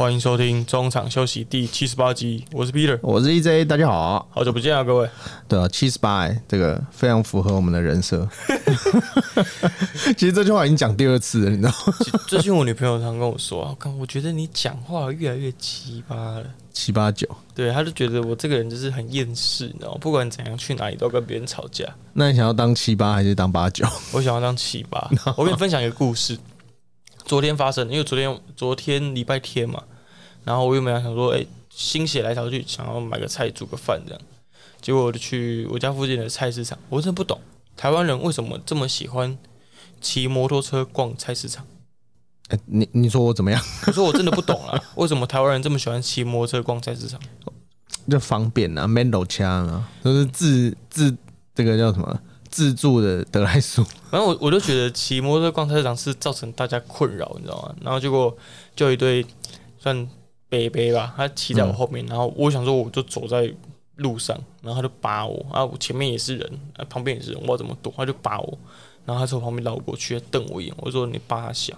欢迎收听中场休息第七十八集，我是 Peter，我是 EJ，大家好，好久不见啊，各位。对啊，七十八，这个非常符合我们的人设。其实这句话已经讲第二次了，你知道吗？最近我女朋友常跟我说啊，看我觉得你讲话越来越七八了，七八九。对，她就觉得我这个人就是很厌世，你知道吗？不管怎样去哪里都跟别人吵架。那你想要当七八还是当八九？我想要当七八。我跟你分享一个故事。昨天发生，因为昨天昨天礼拜天嘛，然后我又没有想说，哎，心血来潮去想要买个菜煮个饭这样，结果我就去我家附近的菜市场，我真的不懂台湾人为什么这么喜欢骑摩托车逛菜市场。哎，你你说我怎么样？我说我真的不懂啊，为什么台湾人这么喜欢骑摩托车逛菜市场？就方便啊，mando 枪啊，都是自自这个叫什么？自助的德莱素，反正我我就觉得骑摩托车逛菜市场是造成大家困扰，你知道吗？然后结果就一堆算北北吧，他骑在我后面，然后我想说我就走在路上，然后他就扒我，啊，我前面也是人，啊，旁边也是人，我怎么躲？他就扒我，然后他从旁边绕过去，瞪我一眼，我说你扒他小，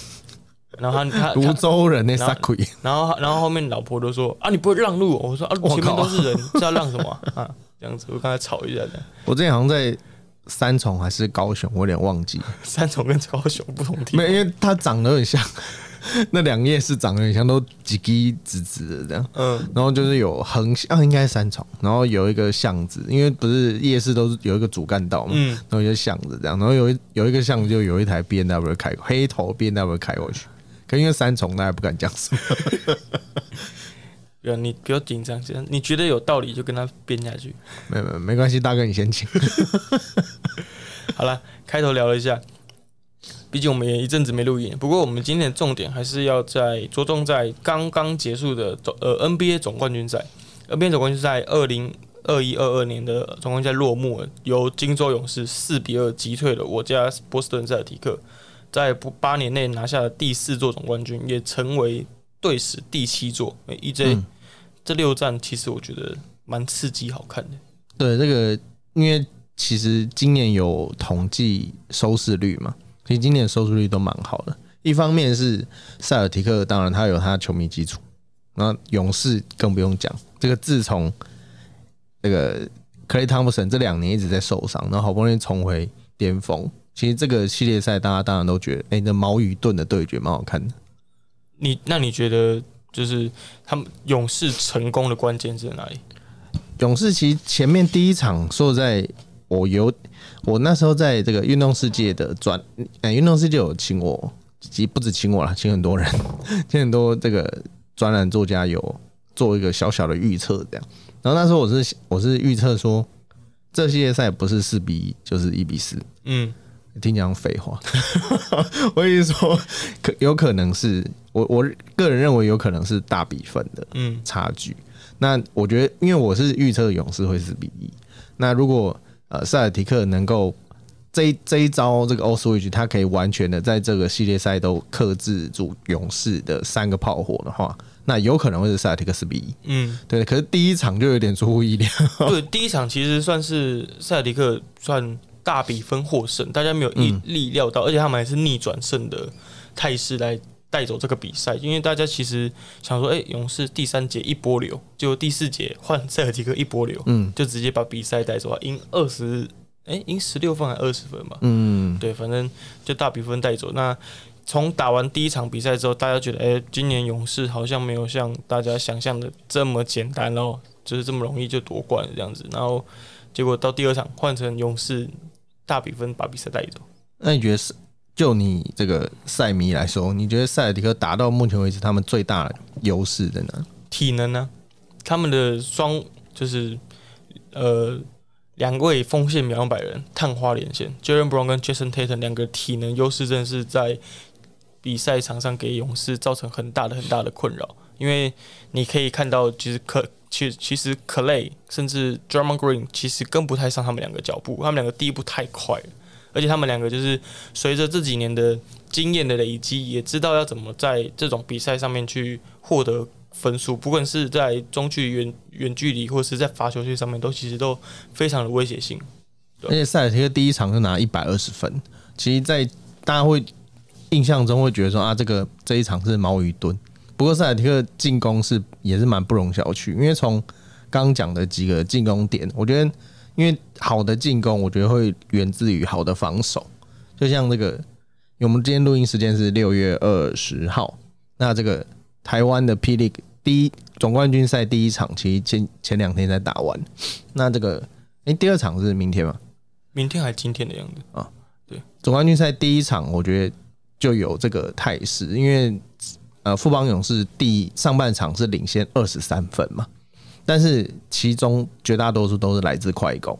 然后他他泸州人那傻鬼，然后然后后面老婆都说啊，你不会让路？我说啊，前面都是人，是要让什么啊？这样子，我刚才吵一下的。我之前好像在三重还是高雄，我有点忘记。三重跟高雄不同地，没，因为他长得很像，那两夜是长得很像，都几几直直的这样。嗯，然后就是有横啊，应该是三重，然后有一个巷子，因为不是夜市都是有一个主干道嘛，嗯，然后就巷子这样，然后有一有一个巷子就有一台 B N W 开黑头 B N W 开过去，可因为三重大家不敢讲什么。你不要紧张，你觉得有道理就跟他编下去。没没没关系，大哥你先请。好了，开头聊了一下，毕竟我们也一阵子没录音。不过我们今天的重点还是要在着重在刚刚结束的总呃 NBA 总冠军赛。NBA 总冠军赛二零二一二二年的总冠军赛落幕了，由金州勇士四比二击退了我家波士顿塞尔提克，在不八年内拿下了第四座总冠军，也成为队史第七座。EJ。这六战其实我觉得蛮刺激、好看的。对，这个因为其实今年有统计收视率嘛，其实今年收视率都蛮好的。一方面是塞尔提克，当然他有他球迷基础，那勇士更不用讲。这个自从这个克雷汤普森这两年一直在受伤，然后好不容易重回巅峰，其实这个系列赛大家当然都觉得，哎，那矛与盾的对决蛮好看的。你那你觉得？就是他们勇士成功的关键在哪里？勇士其实前面第一场说在，我有我那时候在这个运动世界的专，哎，运动世界有请我，其实不止请我了，请很多人，请很多这个专栏作家有做一个小小的预测，这样。然后那时候我是我是预测说，这系列赛不是四比一，就是一比四。嗯。听讲废话，我跟你说，可有可能是我我个人认为有可能是大比分的嗯差距。那我觉得，因为我是预测勇士会四比一。那如果呃塞尔提克能够这这一招这个 All Switch，他可以完全的在这个系列赛都克制住勇士的三个炮火的话，那有可能会是塞尔提克四比一。嗯，对。可是第一场就有点出乎意料。对，第一场其实算是塞尔提克算。大比分获胜，大家没有意意料到，而且他们还是逆转胜的态势来带走这个比赛。因为大家其实想说，哎，勇士第三节一波流，就第四节换塞尔提克一波流，嗯，就直接把比赛带走啊，赢二十，哎，赢十六分还二十分吧，嗯，对，反正就大比分带走。那从打完第一场比赛之后，大家觉得，哎，今年勇士好像没有像大家想象的这么简单哦，就是这么容易就夺冠这样子。然后结果到第二场换成勇士。大比分把比赛带走。那你觉得是就你这个赛迷来说，你觉得塞尔迪克打到目前为止他们最大的优势在哪？体能呢？他们的双就是呃两位锋线秒百人探花连线，Jalen Brown 跟 Jason Tatum 两个体能优势真的是在比赛场上给勇士造成很大的很大的困扰。因为你可以看到，其实可其其实 Clay 甚至 Drummond Green 其实跟不太上他们两个脚步，他们两个第一步太快了，而且他们两个就是随着这几年的经验的累积，也知道要怎么在这种比赛上面去获得分数，不管是在中距、远远距离，或是在罚球线上面，都其实都非常的威胁性。而且塞尔提克第一场就拿一百二十分，其实，在大家会印象中会觉得说啊，这个这一场是矛与盾。不过塞尔提克进攻是也是蛮不容小觑，因为从刚讲的几个进攻点，我觉得因为好的进攻，我觉得会源自于好的防守。就像这个，我们今天录音时间是六月二十号，那这个台湾的霹雳第一总冠军赛第一场，其实前前两天才打完，那这个诶、第二场是明天吗？明天还今天的样子啊？对总冠军赛第一场，我觉得就有这个态势，因为呃，富邦勇士第上半场是领先二十三分嘛，但是其中绝大多数都是来自快攻。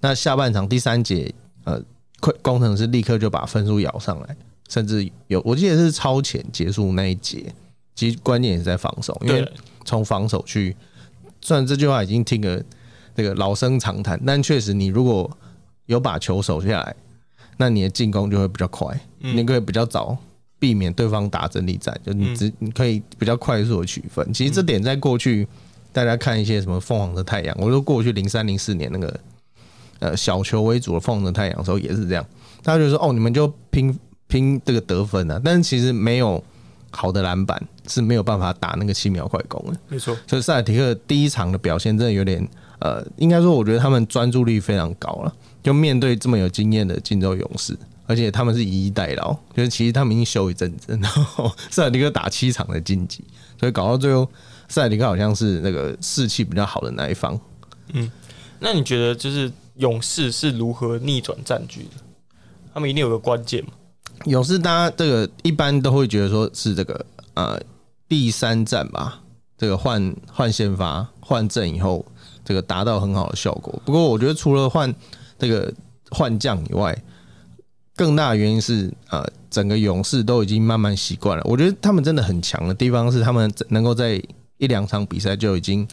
那下半场第三节，呃，快工程师立刻就把分数咬上来，甚至有我记得是超前结束那一节。其实关键也是在防守，因为，从防守去，虽然这句话已经听了这个老生常谈，但确实你如果有把球守下来，那你的进攻就会比较快，嗯你可以比较早避免对方打阵地战，就你只你可以比较快速的取分。其实这点在过去大家看一些什么凤凰的太阳，我说过去零三零四年那个呃小球为主的凤凰的太阳的时候也是这样，大家就说哦你们就拼拼这个得分啊，但是其实没有好的篮板是没有办法打那个七秒快攻的。没错，所以塞尔提克第一场的表现真的有点呃，应该说我觉得他们专注力非常高了，就面对这么有经验的金州勇士，而且他们是以逸待劳，就是其实他们已经休一阵子，然后塞尔提克打七场的晋级，所以搞到最后塞尔提克好像是那个士气比较好的那一方。嗯那你觉得就是勇士是如何逆转战局的？他们一定有个关键嘛？勇士大家这个一般都会觉得说是这个呃第三战吧，这个换换先发换阵以后，这个达到很好的效果。不过我觉得除了换这个换将以外，更大的原因是呃整个勇士都已经慢慢习惯了。我觉得他们真的很强的地方是他们能够在一两场比赛就已经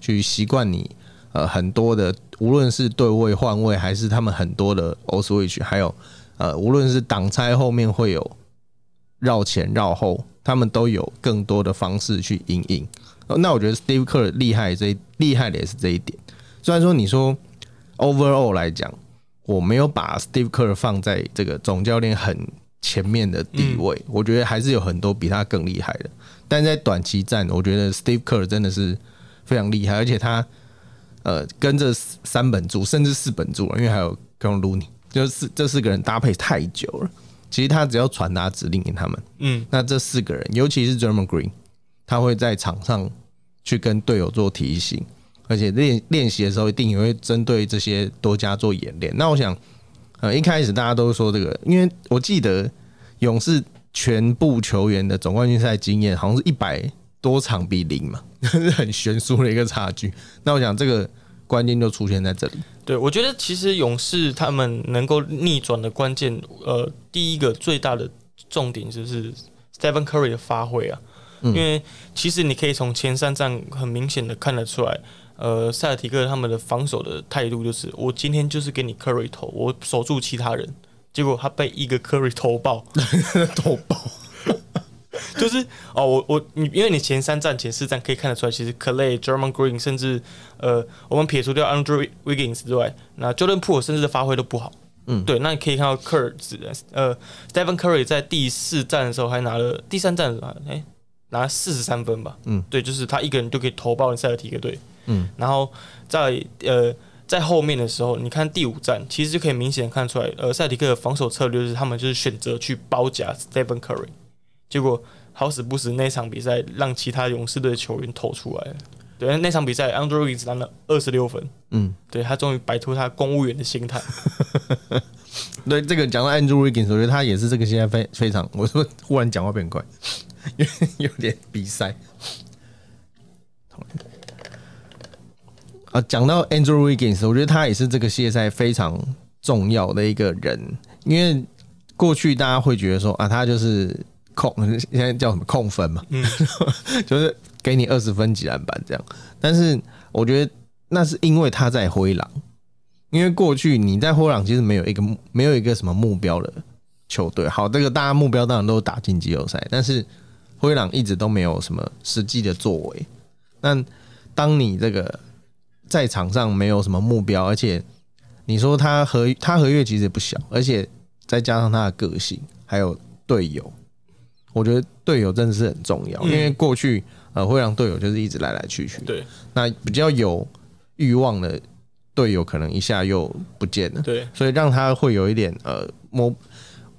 去习惯你呃很多的，无论是对位换位，还是他们很多的 O switch，还有呃无论是挡拆后面会有绕前绕后，他们都有更多的方式去应应。呃那我觉得 Steve Kerr 厉害这厉害的也是这一点。虽然说你说 overall 来讲，我没有把 Steve Kerr 放在这个总教练很前面的地位，我觉得还是有很多比他更厉害的。但在短期战，我觉得 Steve Kerr 真的是非常厉害，而且他呃跟着三本柱甚至四本柱了，因为还有 k o n Looney，就是这四个人搭配太久了。其实他只要传达指令给他们，嗯，那这四个人，尤其是 German Green，他会在场上去跟队友做提醒，而且练练习的时候一定也会针对这些多加做演练。那我想，呃，一开始大家都说这个，因为我记得勇士全部球员的总冠军赛经验好像是一百多场比零嘛，是 很悬殊的一个差距。那我想这个关键就出现在这里。对，我觉得其实勇士他们能够逆转的关键，呃，第一个最大的重点就是 Stephen Curry 的发挥啊，因为其实你可以从前三战很明显的看得出来，呃，塞尔提克他们的防守的态度就是，我今天就是给你 Curry 投，我守住其他人，结果他被一个 Curry 投爆，投爆，就是哦，我我你，因为你前三站、前四站可以看得出来，其实 Clay、German Green，甚至呃，我们撇除掉 Andrew Wiggins 之外，那 Jordan Poole 甚至发挥都不好。嗯对，那你可以看到 Curry 呃 Stephen Curry 在第四站的时候还拿了第三站的时候，哎、拿了四十三分吧。嗯，对，就是他一个人就可以投爆塞尔提克队。嗯，然后在呃在后面的时候，你看第五站，其实就可以明显看出来，呃，赛迪克的防守策略就是他们就是选择去包夹 Stephen Curry，结果好死不死那场比赛让其他勇士队的球员投出来了。对，那场比赛 Andrew Wiggins 拿了二十六分，嗯，对他终于摆脱他公务员的心态。对，这个讲到 Andrew Wiggins，我觉得他也是这个现在非非常，我说忽然讲话变快，有点鼻塞。啊，讲到 Andrew Wiggins，我觉得他也是这个系列赛非常重要的一个人，因为过去大家会觉得说啊，他就是控，现在叫什么控分嘛，嗯 就是给你二十分几篮板这样。但是我觉得那是因为他在灰狼，因为过去你在灰狼其实没有一个目没有一个什么目标的球队。好，这个大家目标当然都是打进季后赛，但是灰狼一直都没有什么实际的作为。那当你这个在场上没有什么目标，而且你说他合他合约其实也不小，而且再加上他的个性还有队友，我觉得队友真的是很重要，因为过去呃会让队友就是一直来来去去，对。那比较有欲望的队友可能一下又不见了，对，所以让他会有一点呃摸，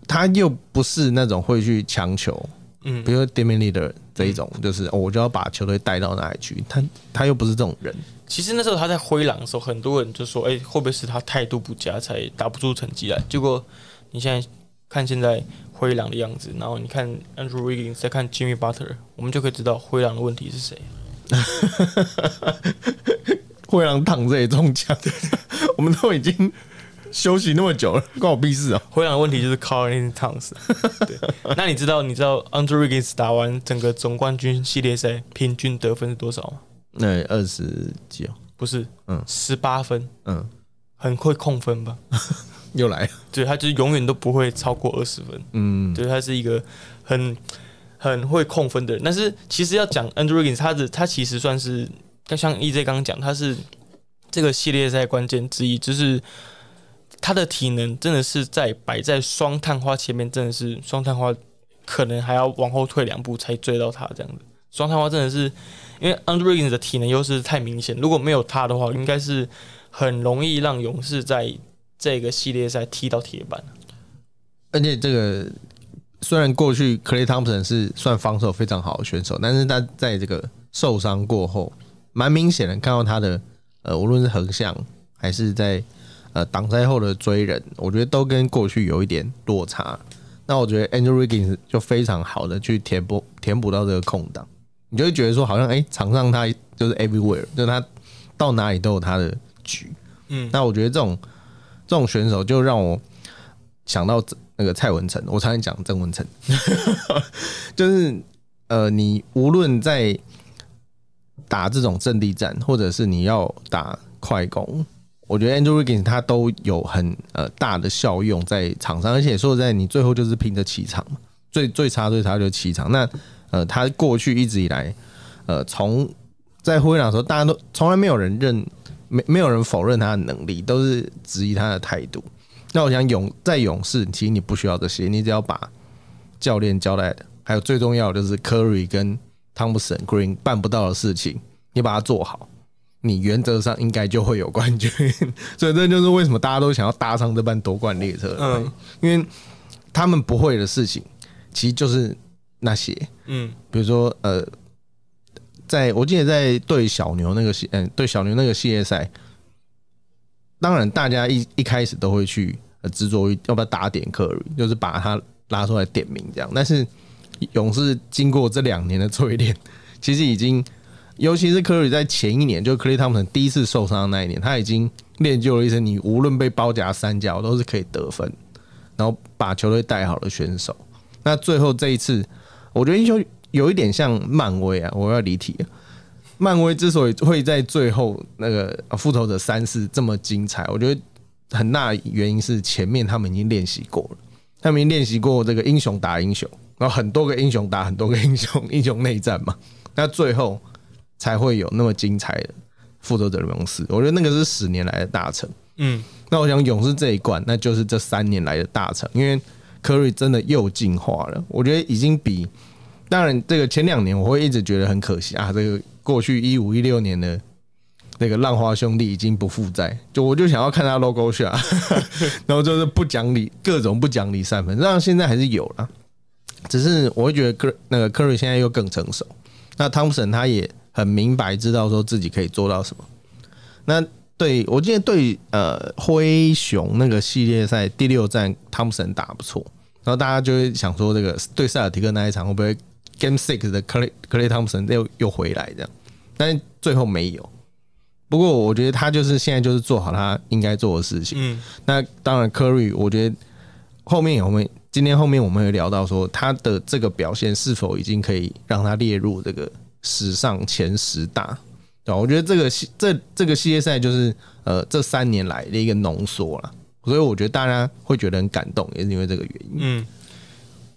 他又不是那种会去强求，嗯。比如说 d e m i Leader 这一种，就是、哦我就要把球队带到哪里去，他他又不是这种人，其实那时候他在灰狼的时候，很多人就说：“哎、会不会是他态度不佳才打不出成绩来？”结果你现在看现在灰狼的样子，然后你看 Andrew Wiggins，再看 Jimmy Butler，我们就可以知道灰狼的问题是谁。灰狼躺着也中枪，我们都已经休息那么久了，关我屁事啊！灰狼的问题就是 Carl Anthony Towns。对，那你知道你知道 Andrew Wiggins 打完整个总冠军系列赛平均得分是多少吗？那二十几哦，不是，嗯十八分，嗯，很会控分吧？又来了，对，他就是永远都不会超过二十分。嗯，对，他是一个很很会控分的人。但是其实要讲 Andrew Wiggins，他的他其实算是，像 EJ 刚刚讲，他是这个系列赛关键之一，就是他的体能真的是在摆在双探花前面，真的是双探花可能还要往后退两步才追到他这样子。双探花真的是因为 Andrew Wiggins 的体能优势太明显，如果没有他的话，应该是很容易让勇士在这个系列赛踢到铁板。而且这个虽然过去 Clay Thompson 是算防守非常好的选手，但是他在这个受伤过后，蛮明显的看到他的呃，无论是横向还是在呃挡拆后的追人，我觉得都跟过去有一点落差。那我觉得 Andrew Wiggins 就非常好的去填补填补到这个空档，你就会觉得说好像哎、场上他就是 everywhere，就是他到哪里都有他的局。嗯，那我觉得这种这种选手就让我想到那个蔡文成，我常常讲郑文成，就是呃，你无论在打这种阵地战，或者是你要打快攻，我觉得 Andrew Wiggins 他都有很呃大的效用在场上，而且说实在，你最后就是拼着气场嘛，最最差最差就是气场。那呃，他过去一直以来，呃，从在灰狼的时候，大家都从来没有人认，没没有人否认他的能力，都是质疑他的态度。那我想勇在勇士，其实你不需要这些，你只要把教练交代的，还有最重要的就是 Curry 跟汤普森 Green 办不到的事情，你把它做好，你原则上应该就会有冠军。所以这就是为什么大家都想要搭上这班夺冠列车。嗯嗯，因为他们不会的事情，其实就是那些，嗯比如说呃，在我记得在对小牛那个系，嗯、对小牛那个系列赛，当然大家一一开始都会去呃执着于要不要打点科瑞，就是把他拉出来点名这样。但是勇士经过这两年的淬炼，其实已经，尤其是科瑞在前一年，就克雷汤普森第一次受伤那一年，他已经练就了一身，你无论被包夹三角都是可以得分，然后把球队带好的选手。那最后这一次，我觉得英雄有一点像漫威啊，我要离题了。漫威之所以会在最后那个复仇者三世这么精彩，我觉得很大原因是前面他们已经练习过了，他们已经练习过这个英雄打英雄，然后很多个英雄打很多个英雄，英雄内战嘛，那最后才会有那么精彩的复仇者联盟四。我觉得那个是十年来的大成。嗯，那我想勇士这一冠，那就是这三年来的大成，因为科瑞真的又进化了，我觉得已经比当然这个前两年我会一直觉得很可惜啊，这个过去一五一六年的那个浪花兄弟已经不复在，就我就想要看他 logo 下，然后就是不讲理，各种不讲理三分，当然现在还是有了，只是我会觉得科那个科瑞现在又更成熟，那汤普森他也很明白知道说自己可以做到什么，那。对，我今天对呃灰熊那个系列赛第六战，汤普森打不错，然后大家就会想说，这个对塞尔提克那一场会不会 Game Six 的克雷克雷汤普森又又回来这样？但是最后没有。不过我觉得他就是现在就是做好他应该做的事情。嗯，那当然科瑞，我觉得后面我们今天后面我们会聊到说他的这个表现是否已经可以让他列入这个史上前十大。我觉得这个系这这个系列赛就是呃这三年来的一个浓缩了，所以我觉得大家会觉得很感动，也是因为这个原因。嗯，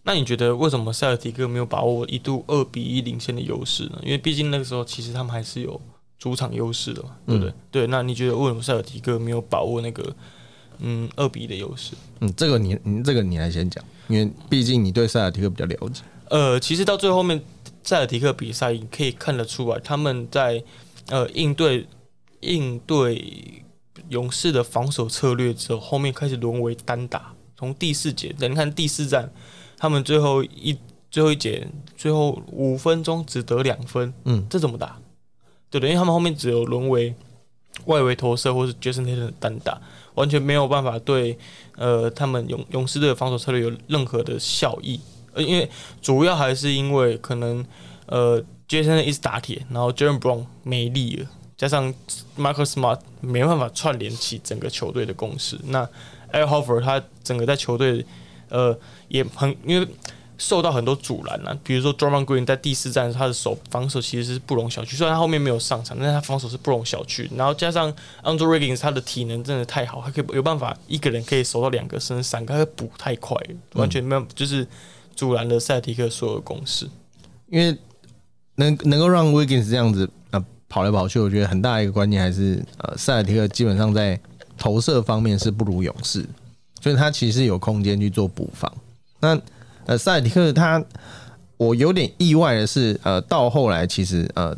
那你觉得为什么塞尔提克没有把握一度二比一领先的优势呢？因为毕竟那个时候其实他们还是有主场优势的嘛，对不对？对，那你觉得为什么塞尔提克没有把握那个嗯二比一的优势？嗯，这个你你这个你来先讲，因为毕竟你对塞尔提克比较了解。呃，其实到最后面塞尔提克比赛可以看得出来，他们在呃应对应对勇士的防守策略之后，后面开始沦为单打。从第四节，你看第四战，他们最后一最后一节最后五分钟只得两分，嗯，这怎么打？对的，因为他们后面只有沦为外围投射或是 Jason Tatum 的单打，完全没有办法对呃他们勇勇士队的防守策略有任何的效益。呃，因为主要还是因为可能呃 Jason 一直打铁，然后 Jaren Brown 没力了，加上 Marcus Smart 没办法串联起整个球队的攻势。那 Al Horford 他整个在球队呃也很因为。受到很多阻拦啊，比如说 Draymond Green 在第四战他的手防守其实是不容小觑，虽然他后面没有上场，但是他防守是不容小觑。然后加上 Andrew Wiggins 他的体能真的太好，他可以有办法一个人可以守到两个甚至三个，他补太快，完全没有就是阻拦了塞提克所有的攻势。因为能能够让 Wiggins 这样子呃跑来跑去，我觉得很大一个关键还是呃塞尔提克基本上在投射方面是不如勇士，所以他其实有空间去做补防。那呃，塞尔提克他，我有点意外的是，呃，到后来其实呃，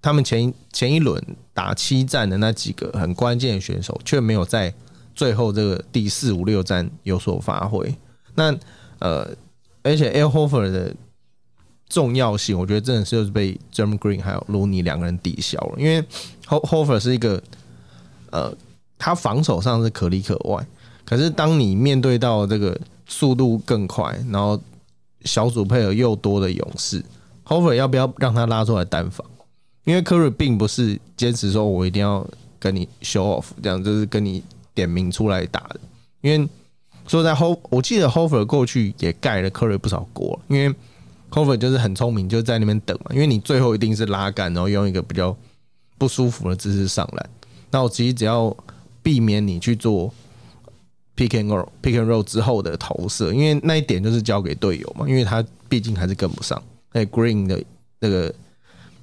他们前前一轮打七战的那几个很关键的选手，却没有在最后这个第四五六战有所发挥。那呃，而且 Al Hofer 的重要性，我觉得真的是就是被 Jam Green 还有 Looney 两个人抵消了。因为 Ho Hofer 是一个呃，他防守上是可里可外，可是当你面对到这个。速度更快，然后小组配合又多的勇士，Hover 要不要让他拉出来单防？因为 Curry 并不是坚持说我一定要跟你 show off，这样就是跟你点名出来打的。因为说在 Ho，我记得 Hover 过去也盖了 Curry 不少锅，因为 Cover 就是很聪明，就在那边等嘛。因为你最后一定是拉杆，然后用一个比较不舒服的姿势上来，那我其实只要避免你去做。Pick and roll，pick and roll 之后的投射，因为那一点就是交给队友嘛，因为他毕竟还是跟不上。哎，Green 的那个，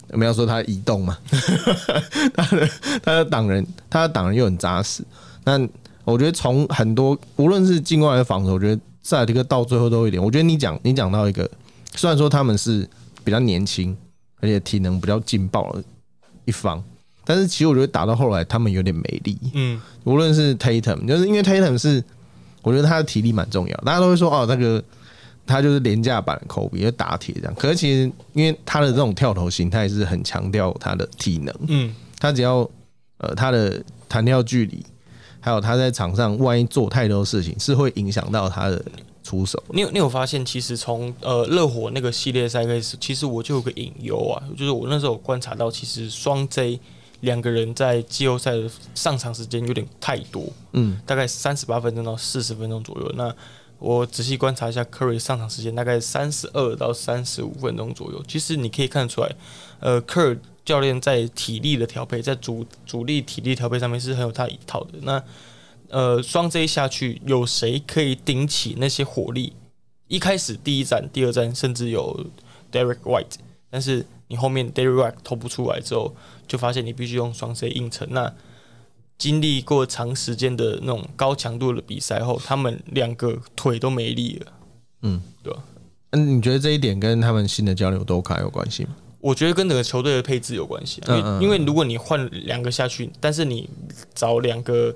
我们要说他移动嘛，他的他的挡人，他的挡人又很扎实。那我觉得从很多无论是进攻还是防守，我觉得塞尔提克到最后都有一点。我觉得你讲你讲到一个，虽然说他们是比较年轻，而且体能比较劲爆的一方。但是其实我觉得打到后来，他们有点没力。嗯，无论是 Tatum，就是因为 Tatum 是，我觉得他的体力蛮重要。大家都会说哦，那个他就是廉价版的 Kobe，就打铁这样。可是其实因为他的这种跳投形态是很强调他的体能。嗯，他只要呃他的弹跳距离，还有他在场上万一做太多事情，是会影响到他的出手。你有你有发现，其实从呃热火那个系列赛开始，其实我就有个隐忧啊，就是我那时候观察到，其实双 J。两个人在季后赛的上场时间有点太多，嗯，大概三十八分钟到四十分钟左右。那我仔细观察一下，Curry 上场时间大概三十二到三十五分钟左右。其实你可以看出来，呃，Curry 教练在体力的调配，在主主力体力调配上面是很有他一套的。那呃，双 J 下去，有谁可以顶起那些火力？一开始第一站、第二站甚至有 Derek White，但是你后面 Derek White 投不出来之后。就发现你必须用双 C 硬撑。那经历过长时间的那种高强度的比赛后，他们两个腿都没力了。嗯，对吧？嗯，你觉得这一点跟他们新的交流都卡有关系吗？我觉得跟整个球队的配置有关系。因为因为如果你换两个下去，但是你找两个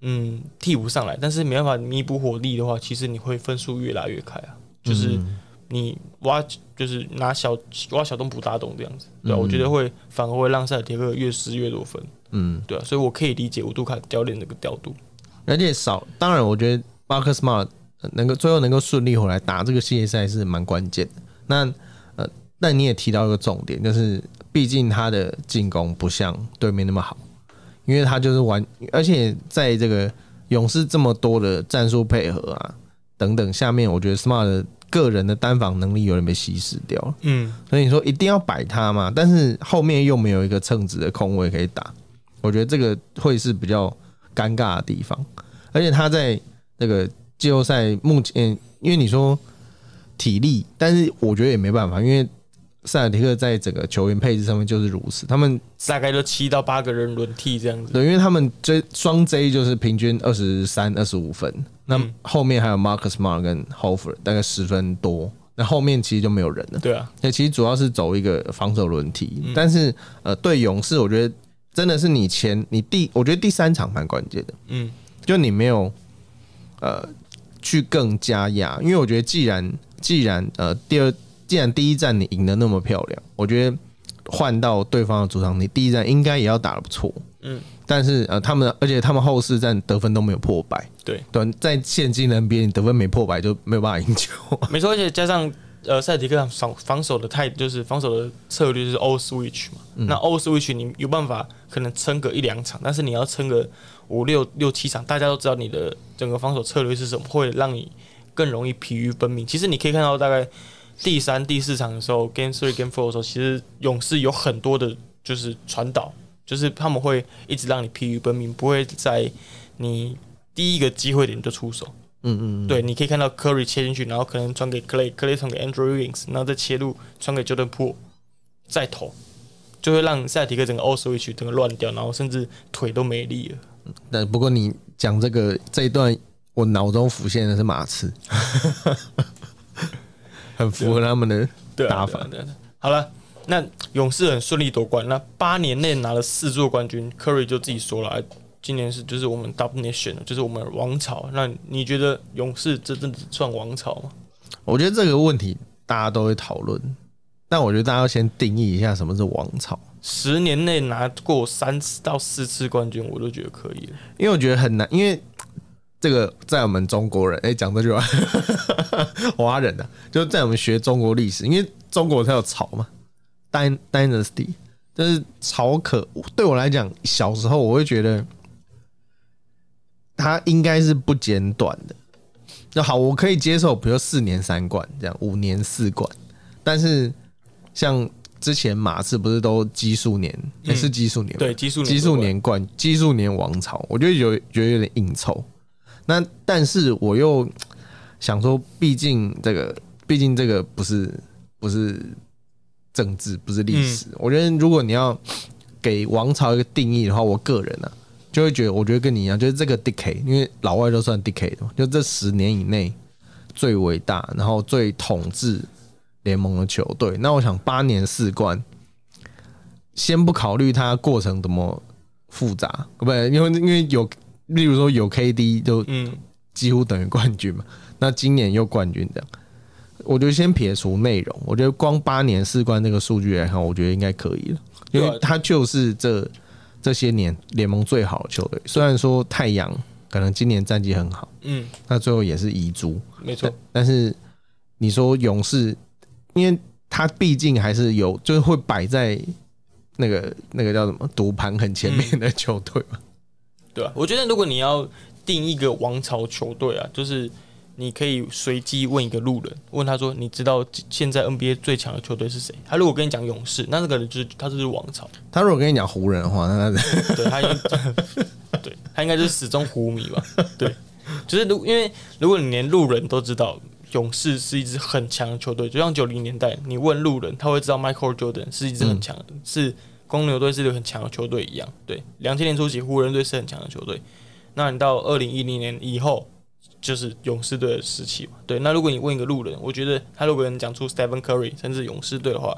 嗯替补上来，但是没办法弥补火力的话，其实你会分数越拉越开啊。就是。你挖就是拿小挖小洞补大洞这样子，对，我觉得会反而会让塞尔提克越失越多分，嗯，对啊，所以我可以理解五度卡教练这个调度，而且少，当然我觉得巴克斯马能够最后能够顺利回来打这个系列赛是蛮关键的。那呃，那你也提到一个重点，就是毕竟他的进攻不像对面那么好，因为他就是玩，而且在这个勇士这么多的战术配合啊等等下面，我觉得 Smart。个人的单防能力有点被稀释掉了，嗯，所以你说一定要摆他嘛？但是后面又没有一个称职的空位可以打，我觉得这个会是比较尴尬的地方。而且他在那个季后赛目前，因为你说体力，但是我觉得也没办法，因为。塞尔提克在整个球员配置上面就是如此，他们大概就七到八个人轮替这样子。对，因为他们追双 J 就是平均二十三、二十五分，那后面还有 Marcus Smart 跟 Hofer 大概十分多，那后面其实就没有人了。对啊，那其实主要是走一个防守轮替，但是呃，对勇士，我觉得真的是你前你第，我觉得第三场蛮关键的，嗯，就你没有呃去更加压，因为我觉得既然既然呃第二既然第一站你赢得那么漂亮，我觉得换到对方的主场，你第一站应该也要打得不错，嗯，但是呃他们而且他们后四站得分都没有破百，对，对，在现今的 NBA 你得分没破百就没有办法赢球，没错，而且加上呃塞迪克防防守的态就是防守的策略就是 all switch 嘛，那 all switch 你有办法可能撑个一两场，但是你要撑个五六六七场，大家都知道你的整个防守策略是什么，会让你更容易疲于奔命。其实你可以看到大概第三、第四场的时候，game three、game four 的时候，其实勇士有很多的就是传导，就是他们会一直让你疲于奔命，不会在你第一个机会点就出手。嗯嗯，对，你可以看到 Curry 切进去，然后可能传给 Clay，Clay 传给 Andrew Wiggins，然后再切入传给 Jordan Poole，再投，就会让赛提克整个 all switch 整个乱掉，然后甚至腿都没力了。但不过你讲这个这一段，我脑中浮现的是马刺，很符合他们的打法对啊。对啊对啊好了，那勇士很顺利夺冠，那八年内拿了四座冠军，Curry 就自己说了，哎今年是就是我们 domination，就是我们王朝。那你觉得勇士这真的算王朝吗？我觉得这个问题大家都会讨论，但我觉得大家要先定义一下什么是王朝，十年内拿过三次到四次冠军，我都觉得可以了。因为我觉得很难，因为这个在我们中国人，哎、讲这句话，华人啊，就在我们学中国历史，因为中国才有朝嘛，dyn dynasty，但是朝可对我来讲，小时候我会觉得它应该是不简短的。那好，我可以接受，比如四年三冠这样，五年四冠，但是像之前马刺不是都奇数年，也、是奇数年吗，对，基数奇数年冠，奇数年王朝，我觉得有觉得有点硬凑。那但是我又想说，毕竟这个，毕竟这个不是不是政治，不是历史。我觉得如果你要给王朝一个定义的话，我个人呢、啊、就会觉得，我觉得跟你一样，就是这个 decade，因为老外都算 decade 的嘛，就这十年以内最伟大，然后最统治联盟的球队。那我想八年四冠，先不考虑它过程怎么复杂，不，因为因为有，例如说有 KD 就嗯，几乎等于冠军嘛，那今年又冠军这样，我觉得先撇除内容，我觉得光八年四冠这个数据来看，我觉得应该可以了，因为他就是这这些年联盟最好的球队。虽然说太阳可能今年战绩很好，嗯，那最后也是遗珠，没错，但是你说勇士，因为他毕竟还是有，就是会摆在那个那个叫什么赌盘很前面的球队嘛。对吧、我觉得如果你要定一个王朝球队啊，就是你可以随机问一个路人，问他说：“你知道现在 NBA 最强的球队是谁？”他如果跟你讲勇士，那这个人就是他就是王朝，他如果跟你讲湖人的话，那他对他应 对他应该就是始终湖迷吧？对，就是如因为如果你连路人都知道勇士是一支很强的球队，就像九零年代你问路人，他会知道 Michael Jordan 是一支很强的，是公牛队是一个很强的球队一样。对，两千年初期湖人队是很强的球队，那你到二零一零年以后。就是勇士队的时期嘛，对。那如果你问一个路人，我觉得他如果能讲出 Stephen Curry 甚至勇士队的话，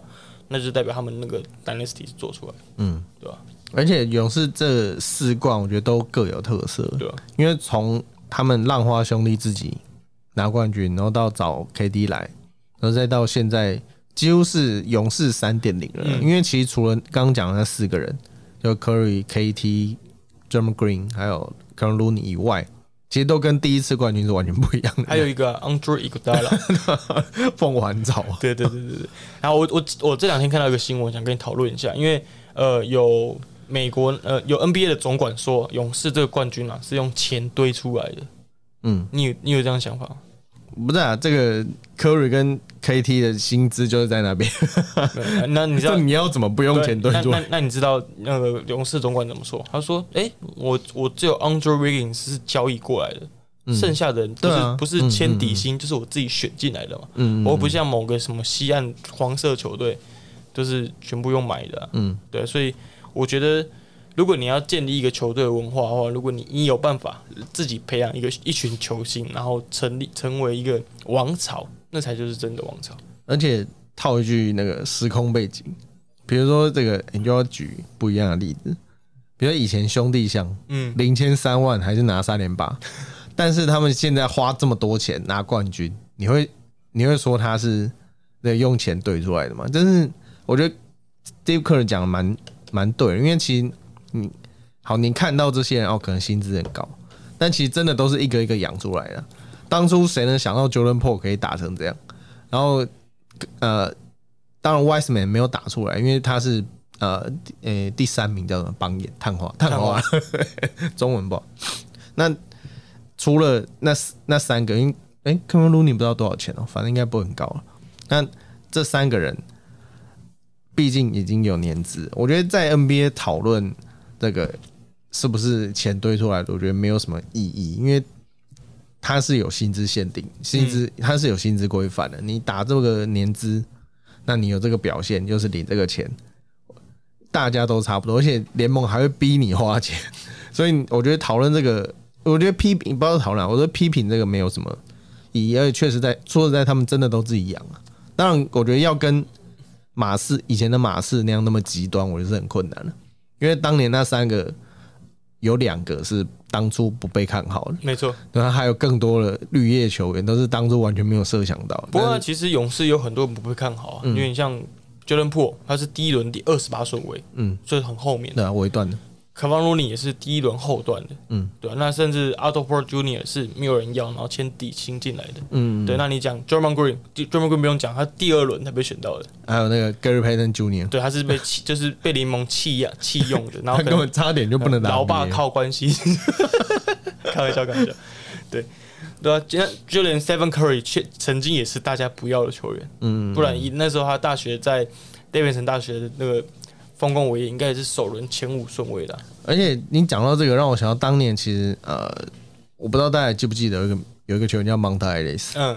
那就代表他们那个 dynasty 是做出来的，嗯，对吧？而且勇士这四冠，我觉得都各有特色，对吧？因为从他们浪花兄弟自己拿冠军，然后到找 KD 来，然后再到现在，几乎是勇士三点零了。嗯因为其实除了刚刚讲的那四个人，就 Curry、KT、d r u m Green 还有 k e r Looney 以外，其实都跟第一次冠军是完全不一样的。还有一个啊 Andre Iguodala，凤凰早，对对对对对。然后我我我这两天看到一个新闻，想跟你讨论一下，因为呃有美国呃有 NBA 的总管说，勇士这个冠军啊是用钱堆出来的。嗯，你有你有这样想法吗？不是啊，这个 Curry 跟 KT 的薪资就是在那边，那 你知道你要怎么不用钱堆那那？那你知道那个勇士总管怎么说？他说：“哎、我我只有 Andre Wiggins 是交易过来的，剩下的人不是、啊。不是签底薪，就是我自己选进来的嘛。嗯，我不像某个什么西岸黄色球队，就是全部用买的啊、嗯。对，所以我觉得，如果你要建立一个球队的文化的话，如果你你有办法自己培养一个一群球星，然后成立成为一个王朝，那才就是真的王朝。而且套一句那个时空背景，比如说这个，你就要举不一样的例子，比如以前兄弟象，嗯，零千三万还是拿三连霸，但是他们现在花这么多钱拿冠军，你会你会说他是那用钱兑出来的吗？但是我觉得 Steve Kerr 讲的蛮蛮对的，因为其实你好，你看到这些人哦，可能薪资很高，但其实真的都是一个一个养出来的。当初谁能想到 Jordan Po 可以打成这样？然后呃，当然 Wiseman 没有打出来，因为他是呃呃第三名叫什么榜眼探花探花，中文不好。那除了那那三个，因哎 k e v i n Looney 不知道多少钱哦，反正应该不会很高了。那这三个人毕竟已经有年资，我觉得在 NBA 讨论这个是不是钱堆出来的，我觉得没有什么意义，因为它是有薪资限定，薪资它是有薪资规范的。你打这个年资，那你有这个表现，就是领这个钱，大家都差不多，而且联盟还会逼你花钱，所以我觉得讨论这个，我觉得批评不要讨论，我觉得批评这个没有什么意义，而且确实在说实在，他们真的都自己养啊。当然，我觉得要跟马氏以前的马氏那样那么极端，我觉得是很困难的，因为当年那三个有两个是当初不被看好的，没错。然后还有更多的绿叶球员都是当初完全没有设想到的。不过呢其实勇士有很多人不被看好啊，嗯因为你像 Jordan Po，他是第一轮第二十八顺位，嗯，所以很后面。对啊，尾段的，卡方罗尼也是第一轮后段的，嗯。对啊，那甚至 Otto Porter Junior 是没有人要，然后签底薪进来的。嗯，对，那你讲 German Green，German Green 不用讲，他第二轮才被选到的。还有那个 Gary Payton Junior，对，他是被弃，就是被联盟弃呀弃用的，然后他根本差点就不能打老爸靠关系，开玩笑，开玩笑。对，对啊，就就连 Seven Curry 却曾经也是大家不要的球员，嗯，不然以那时候他大学在 Davidson 大学的那个丰功伟业，应该也是首轮前五顺位的啊、而且你讲到这个，让我想到当年其实呃，我不知道大家记不记得有一个有一个球员叫 Monta Ellis，嗯，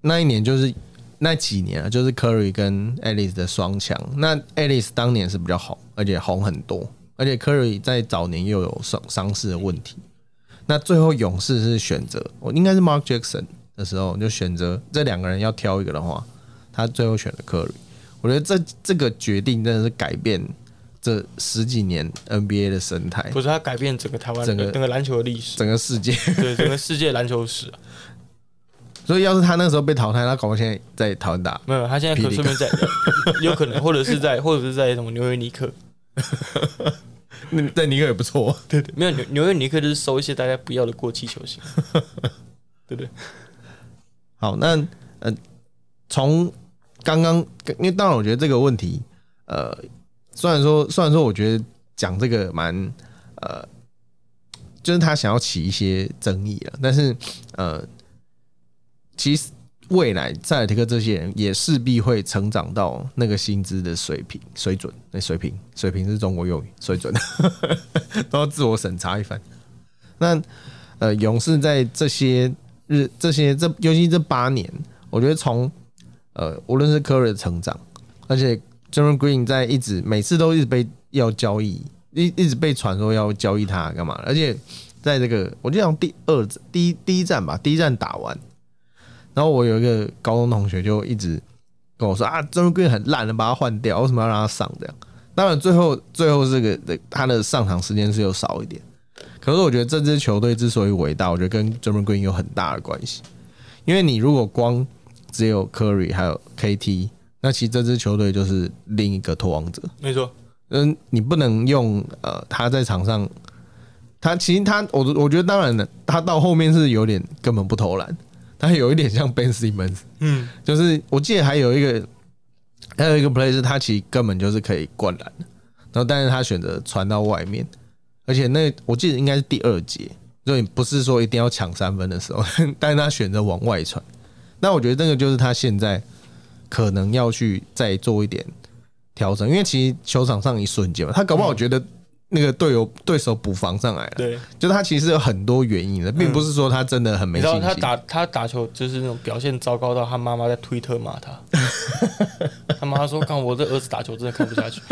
那一年就是那几年啊，就是 Curry 跟 Ellis 的双强。那 Ellis 当年是比较红，而且红很多，而且 Curry 在早年又有伤伤势的问题。那最后勇士是选择，我应该是 Mark Jackson 的时候就选择这两个人要挑一个的话，他最后选了 Curry。我觉得这这个决定真的是改变这十几年 NBA 的生态，不是他改变整个台湾整个整个篮球的历史，整个世界。对整个世界篮球史啊、所以要是他那时候被淘汰，他搞不好现在在台湾打。没有，他现在可顺便在，有可能，或者是在，或者是在什么纽约尼克，那在尼克也不错。对对，没有纽纽约尼克就是收一些大家不要的过气球星，对不对？好，那呃，从刚刚，因为当然我觉得这个问题，呃，虽然说虽然说我觉得讲这个蛮呃，就是他想要起一些争议了，但是呃，其实未来塞尔提克这些人也势必会成长到那个薪资的水平水准，那水平水平是中国用语，水准 都要自我审查一番。那呃，勇士在这些日这些这尤其这八年，我觉得从呃无论是科瑞的成长，而且 j e r e m Green 在一直每次都一直被要交易，一一直被传说要交易他干嘛，而且在这个我就想第二第一第一站吧，第一站打完，然后我有一个高中同学就一直跟我说啊 j e r e m Green 很烂的，把他换掉，为什么要让他上这样？当然最后最后这个的他的上场时间是有少一点。可是我觉得这支球队之所以伟大，我觉得跟 j e r m a n Green 有很大的关系。因为你如果光只有 Curry 还有 KT，那其实这支球队就是另一个脱王者。没错，嗯，你不能用呃他在场上，他其实他我我觉得当然了，他到后面是有点根本不投篮，他有一点像 Ben Simmons，嗯，就是我记得还有一个还有一个 play 是他其实根本就是可以灌篮的，然后但是他选择传到外面，而且那我记得应该是第二节，所以不是说一定要抢三分的时候，但是他选择往外传。那我觉得这个就是他现在可能要去再做一点调整，因为其实球场上一瞬间嘛，他搞不好觉得那个队友对手补防上来了，对。就他其实有很多原因的，并不是说他真的很没你知信心。道他打他打球就是那种表现糟糕到他妈妈在推特骂他，他妈妈说：“看我这儿子打球真的看不下去。”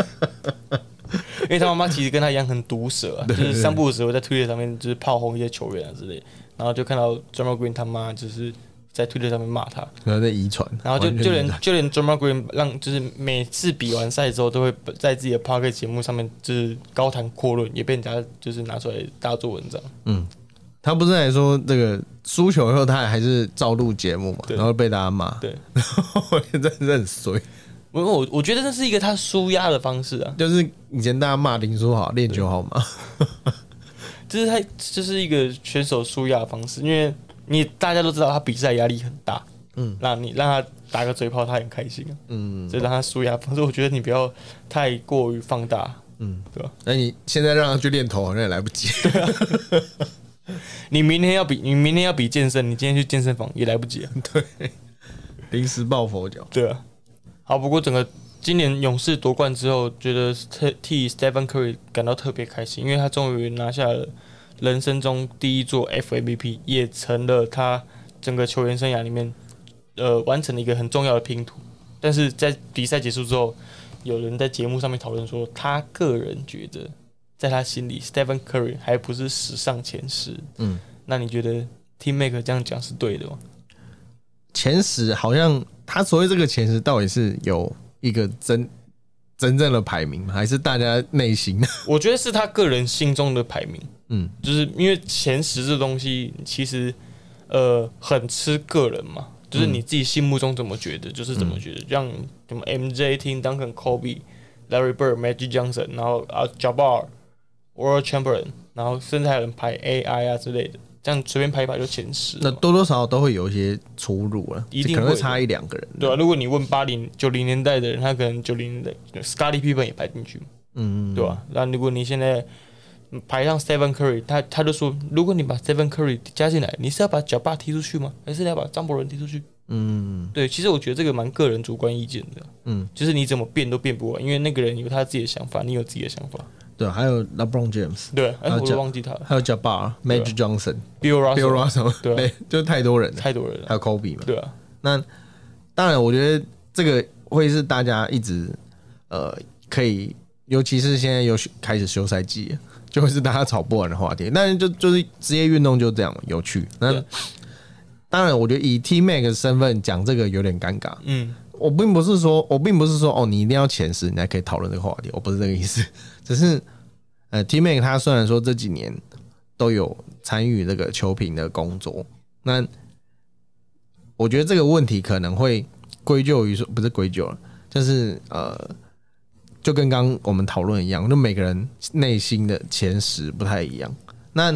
因为他妈妈其实跟他一样很毒舌啊，就是三不五时会在推特上面就是炮轰一些球员啊之类，然后就看到 d r u m m e r Green 他妈就是在推特上面骂他，然后在遗传，然后就就连就连 Draymond Green 让就是每次比完赛之后都会在自己的 p o c k e t 节目上面就是高谈阔论，也被人家就是拿出来大做文章。嗯他不是还说这个输球以后，他还是照录节目嘛，然后被大家骂，对，我真的是很衰。我我我觉得这是一个他舒压的方式啊，就是以前大家骂林书豪练球好吗，这是他这是一个选手舒压的方式，因为你大家都知道他比赛压力很大，嗯，那你让他打个嘴炮，他很开心啊，嗯，就让他舒压方式，我觉得你不要太过于放大，嗯，对吧？那你现在让他去练头好像也来不及，你明天要比你明天要比健身，你今天去健身房也来不及啊，对。临时抱佛脚。对啊。好，不过整个今年勇士夺冠之后，觉得特替 Stephen Curry 感到特别开心，因为他终于拿下了人生中第一座 FMVP，也成了他整个球员生涯里面呃完成了一个很重要的拼图。但是在比赛结束之后，有人在节目上面讨论说，他个人觉得在他心里，Stephen Curry 还不是史上前十。嗯，那你觉得 Team Make 这样讲是对的吗？前十好像他所谓这个前十到底是有一个真真正的排名吗？还是大家内心的？我觉得是他个人心中的排名。嗯，就是因为前十这东西其实呃很吃个人嘛，就是你自己心目中怎么觉得就是怎么觉得，像什么 MJ、Tim Duncan、Kobe、Larry Bird、Magic Johnson，然后啊 Jabbar、World Chamberlain，然后甚至还有人排 AI 啊之类的，这样随便排一排就前十。那多多少少都会有一些出入了，一定会的可能会差一两个人。对啊，如果你问八零九零年代的人，他可能九零年代 Scottie Pippen 也排进去嘛，嗯，对吧、那如果你现在排上 Stephen Curry，他他就说，如果你把 Stephen Curry 加进来，你是要把脚霸踢出去吗？还是你要把张伯伦踢出去？嗯。对，其实我觉得这个蛮个人主观意见的，嗯，就是你怎么变都变不完，因为那个人有他自己的想法，你有自己的想法。对，还有 LeBron James，对，哎，我还有讲都忘记他了。还有 Jabbar、Magic Johnson、，Bill Bill Russell，Russell，对啊，就是太多人了，太多人了，还有 Kobe 嘛。对啊，那当然，我觉得这个会是大家一直呃可以，尤其是现在又开始休赛季了，就会是大家吵不完的话题。但是就就是职业运动就这样有趣。那当然，我觉得以 T Mac 的身份讲这个有点尴尬。嗯，我并不是说，我并不是说哦，你一定要前十，你才可以讨论这个话题。我不是这个意思，只是呃，T Mac 他虽然说这几年都有参与这个球评的工作，那我觉得这个问题可能会归咎于说，不是归咎了，就是呃，就跟刚我们讨论一样，就每个人内心的前十不太一样。那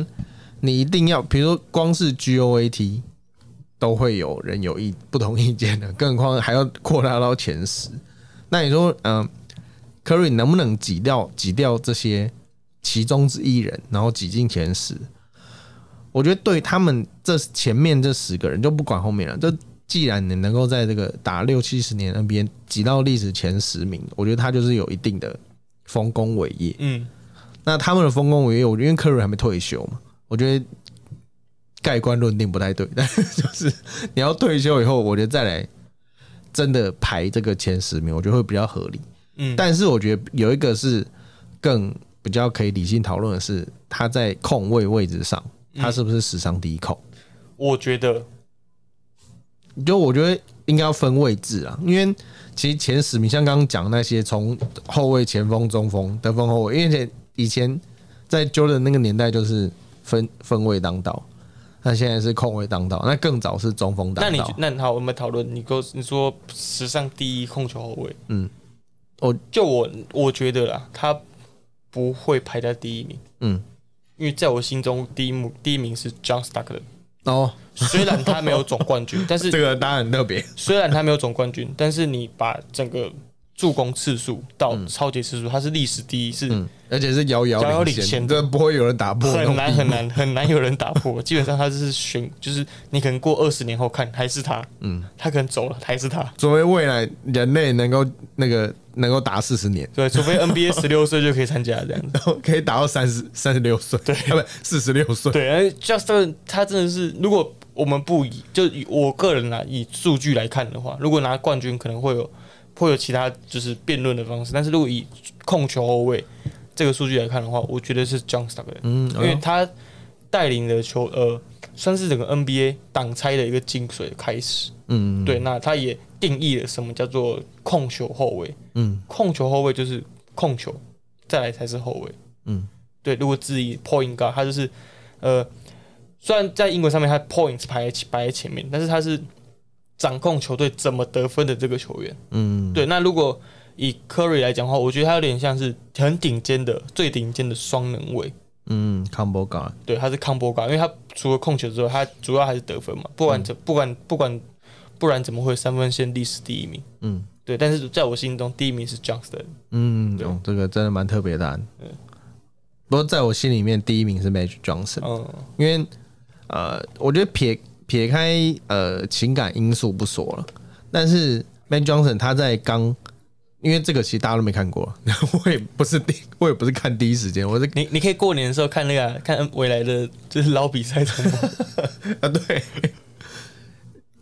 你一定要，比如说光是 GOAT 都会有人有意不同意见的，更何况还要扩大到前十。那你说，嗯、科瑞能不能挤掉挤掉这些其中之一人，然后挤进前十？我觉得对他们这前面这十个人就不管后面了，这既然你能够在这个打六七十年 NBA 挤到历史前十名，我觉得他就是有一定的丰功伟业。嗯，那他们的丰功伟业，我觉得因为科瑞还没退休嘛，我觉得盖棺论定不太对，但是就是你要退休以后，我觉得再来真的排这个前十名，我觉得会比较合理。嗯但是我觉得有一个是更比较可以理性讨论的是，他在控位位置上，他是不是史上第一控？我觉得就我觉得应该要分位置啊，因为其实前十名像刚刚讲的那些，从后卫、前锋、中锋、得分后卫，因为前以前在 Jordan 那个年代就是分分位当道，那现在是控卫当道，那更早是中锋那你当道。那好，我们讨论你给我你说史上第一控球后卫，嗯，我就我我觉得啦，他不会排在第一名，嗯，因为在我心中第一名第一名是 John Stockton，哦，虽然他没有总冠军，但是 这个当然很特别。虽然他没有总冠军，但是你把整个助攻次数到超级次数，他是历史第一，是嗯，而且是遥遥遥遥领先，领先的。这不会有人打破，很难很。难很难有人打破。基本上他是选，就是你可能过二十年后看还是他，嗯，他可能走了还是他，作为未来人类能够那个能够打四十年，对，除非 NBA 十六岁就可以参加这样子。可以打到三十三十六岁，对，啊 不四十六岁，对，而 Justin 他真的是，如果我们不以就以我个人来以数据来看的话，如果拿冠军可能会有会有其他就是辩论的方式，但是如果以控球后卫这个数据来看的话，我觉得是 John Stockton，嗯，因为他带领的球呃，算是整个 NBA 挡拆的一个精髓的开始。嗯，对，那他也定义了什么叫做控球后卫。嗯控球后卫就是控球，再来才是后卫。嗯，对，如果质疑 point guard，他就是呃，虽然在英文上面他 points 排在前摆在前面，但是他是掌控球队怎么得分的这个球员。嗯，对，那如果以 Curry 来讲的话，我觉得他有点像是很顶尖的、最顶尖的双能卫。嗯，combo guard，对，他是 combo guard，因为他除了控球之外，他主要还是得分嘛。不管怎、不管不管不然怎么会三分线历史第一名？嗯对，但是在我心中第一名是 Johnston。嗯，对哦，这个真的蛮特别的答案。不过在我心里面，第一名是 Magic Johnson，嗯，因为呃，我觉得撇撇开呃情感因素不说了，但是 Magic Johnson 他在刚，因为这个其实大家都没看过，我也不是第，我也不是看第一时间，我是你你可以过年的时候看那个啊、看未来的就是老比赛重播。啊，对，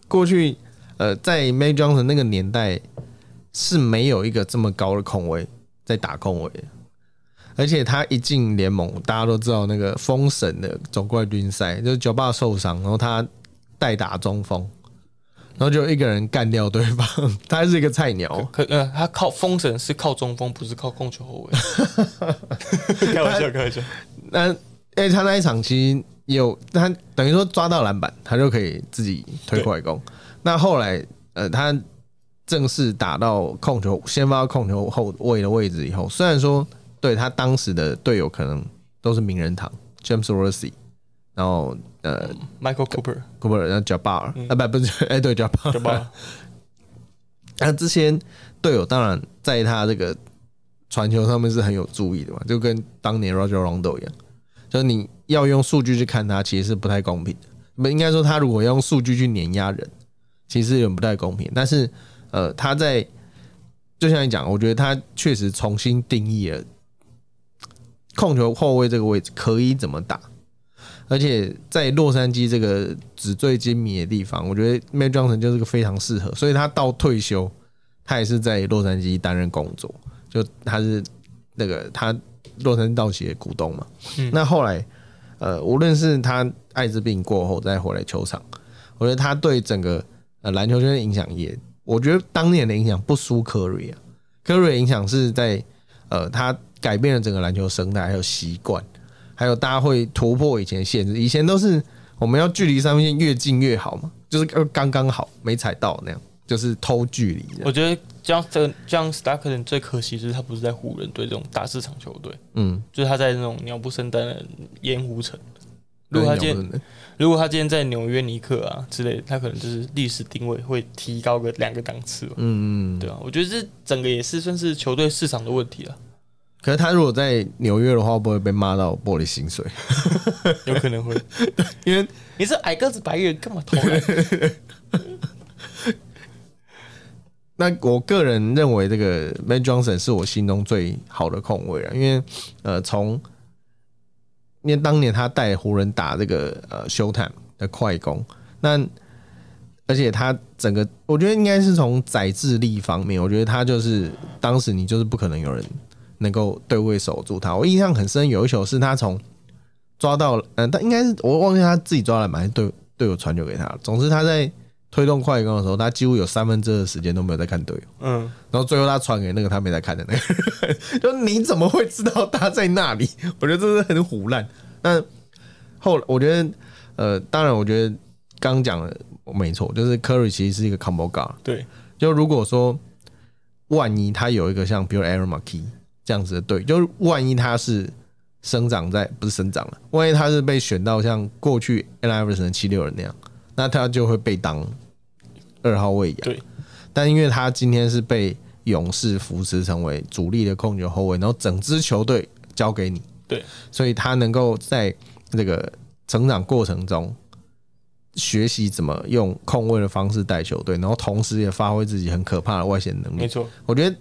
过去呃，在 Magic Johnson 那个年代是没有一个这么高的控位在打控位，而且他一进联盟，大家都知道那个封神的总冠军赛，就是九霸受伤，然后他代打中锋，然后就一个人干掉对方，他是一个菜鸟，可呃，他靠封神是靠中锋，不是靠控球后卫。开玩笑，开玩笑。那哎，他那一场其实有他等于说抓到篮板，他就可以自己推快攻。那后来呃，他正式打到控球先发控球后卫的位置以后，虽然说对他当时的队友可能都是名人堂，James Rossi，然后呃 Michael Cooper，Cooper，然后 Jabbar，、啊不不是 哎对 Jabbar？那这些队友当然在他这个传球上面是很有注意的嘛，就跟当年 Roger Rondo 一样，就是你要用数据去看他，其实是不太公平的。不应该说他如果要用数据去碾压人，其实有点不太公平。但是呃，他在就像你讲，我觉得他确实重新定义了控球后卫这个位置可以怎么打。而且在洛杉矶这个纸醉金迷的地方，我觉得 Magic Johnson 就是个非常适合，所以他到退休，他也是在洛杉矶担任工作，就他是那个他洛杉矶道奇的股东嘛。嗯那后来，呃，无论是他艾滋病过后再回来球场，我觉得他对整个呃篮球圈的影响也，我觉得当年的影响不输科瑞啊。科瑞的影响是在呃，他改变了整个篮球生态，还有习惯。还有大家会突破以前的限制，以前都是我们要距离三分线越近越好嘛，就是刚刚好没踩到那样，就是偷距离。我觉得这样这这样 Starkton 最可惜就是他不是在湖人队这种大市场球队，嗯，就是他在那种鸟不生蛋的盐湖城。如果他今天天如果他今天在纽约尼克啊之类的，他可能就是历史定位会提高个两个档次吧。嗯嗯，对啊，我觉得这整个也是算是球队市场的问题啊，可是他如果在纽约的话，会不会被骂到玻璃心碎？有可能会。因为你是矮个子白人，干嘛投篮？那我个人认为这个 Magic Johnson 是我心中最好的控卫了，因为呃从因为当年他带湖人打这个呃 Showtime 的快攻，那而且他整个我觉得应该是从载智力方面，我觉得他就是当时你就是不可能有人能够对位守住他。我印象很深，有一球是他从抓到，嗯、他应该是我忘记他自己抓篮板还是队队友传球给他，总之他在推动快攻的时候，他几乎有三分之二的时间都没有在看队友。嗯，然后最后他传给那个他没在看的那个，就你怎么会知道他在那里？我觉得这是很胡乱。那后来我觉得，呃，当然，我觉得刚刚讲的没错，就是 Curry 其实是一个 combo guard。对，就如果说万一他有一个像比如 Aaron McKee 这样子的队，就是万一他是生长在不是生长了，万一他是被选到像过去 Allen Iverson 七六人那样，那他就会被当二号位养。对，但因为他今天是被勇士扶持成为主力的控球后卫，然后整支球队交给你，对，所以他能够在这个成长过程中学习怎么用控卫的方式带球队，然后同时也发挥自己很可怕的外线能力。没错，我觉得，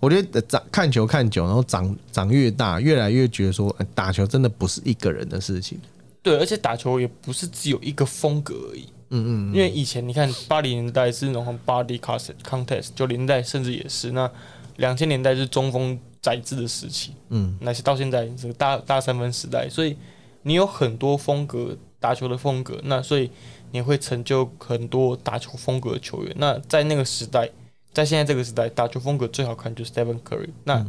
我觉得长看球看久，然后长长越大，越来越觉得说，呃打球真的不是一个人的事情。对，而且打球也不是只有一个风格而已。嗯嗯，因为以前你看八零年代是那种 body contest contest，九零年代甚至也是，那两千年代是中锋宰制的时期，嗯，那些到现在这个大大三分时代，所以你有很多风格打球的风格，那所以你会成就很多打球风格的球员。那在那个时代，在现在这个时代，打球风格最好看就是 Stephen Curry。那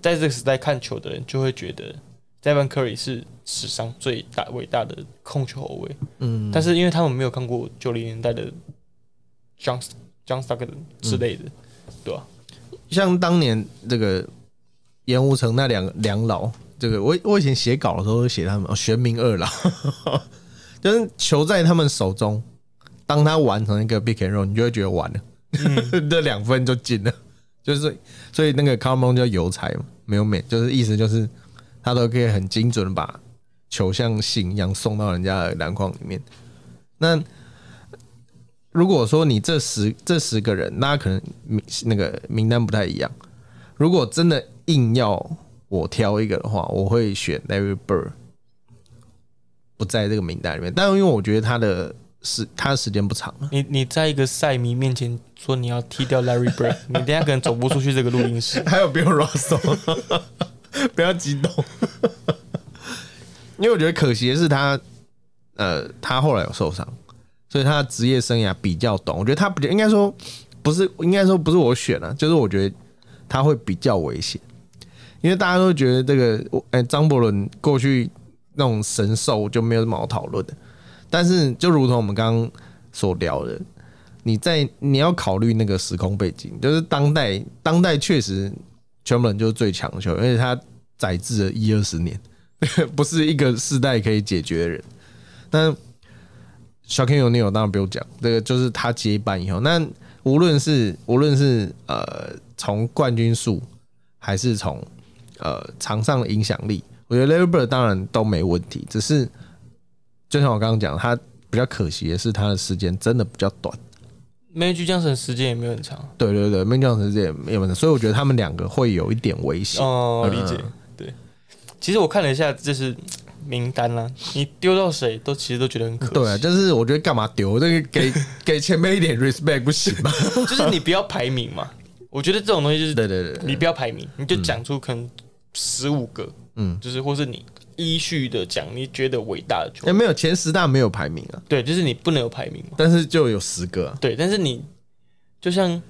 在这个时代看球的人就会觉得 Stephen Curry 是史上最大伟大的控球后卫。嗯，但是因为他们没有看过九零年代的 John John Stockton 之类的，对吧、像当年这个盐湖城那两两老，这个我我以前写稿的时候会写他们哦，玄冥二老，就是球在他们手中，当他完成一个 big and roll，你就会觉得完了，这两分就进了，就是所以那个 common 叫邮差嘛，没有美，就是意思就是他都可以很精准的把球像信一样送到人家的篮筐里面。那如果说你这十这十个人，那可能名那个名单不太一样。如果真的硬要我挑一个的话，我会选 Larry Bird，不在这个名单里面。但因为我觉得他的时他的时间不长了，你你在一个赛迷面前说你要踢掉 Larry Bird，你等下可能走不出去这个录音室。还有 Bill Russell，不要激动，因为我觉得可惜的是他，呃，他后来有受伤，所以他的职业生涯比较短。我觉得他比较应该说不是，应该说不是我选了、就是我觉得他会比较危险，因为大家都觉得这个，哎、张伯伦过去那种神兽就没有什么好讨论的。但是就如同我们刚刚所聊的，你在你要考虑那个时空背景，就是当代当代确实全部人就是最强的球员，而且他载至了一二十年，不是一个世代可以解决的人。但小 King 有 Neil 当然不用讲，这个就是他接班以后，那无论是无论是呃从冠军数，还是从呃场上的影响力，我觉得 Larry Bird 当然都没问题，只是就像我刚刚讲，他比较可惜的是他的时间真的比较短。Magic Johnson 时间也没有很长。对对对，面将时间也没有很长，所以我觉得他们两个会有一点危险。哦，理解嗯。对，其实我看了一下，就是名单啦、你丢到谁都其实都觉得很可惜。对啊，就是我觉得干嘛丢那个给 给前辈一点 respect 不行吗？就是你不要排名嘛。我觉得这种东西就是对对对对你不要排名，你就讲出可能十五个，嗯，就是或是你依序的讲你觉得伟大的球哎，员。没有前十大没有排名啊，对，就是你不能有排名嘛。但是就有十个、啊。对，但是你就像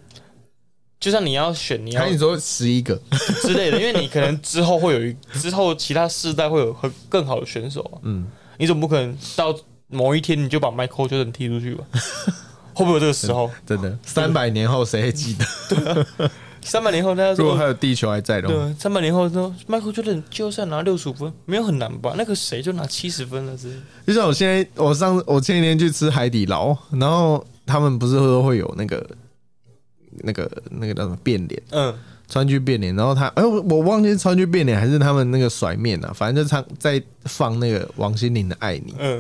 就像你要选你要还你说十一个，之类的，因为你可能之后会有一之后其他世代会有很更好的选手啊。嗯，你总不可能到某一天你就把 Michael Jordan 踢出去吧？会不会有这个时候？真的，三百年后谁还记得？三百年后大家如果还，有地球还在的话，对，三百年后说 Michael Jordan 就算拿六十五分，没有很难吧？那个谁就拿七十分了，之类的就像我现在，我上我前几天去吃海底捞，然后他们不是都会有那个那个那个叫什么变脸。嗯，川剧变脸，然后他，哎、我我忘记是川剧变脸还是他们那个甩面了，反正就唱在放那个王心凌的《爱你》，嗯，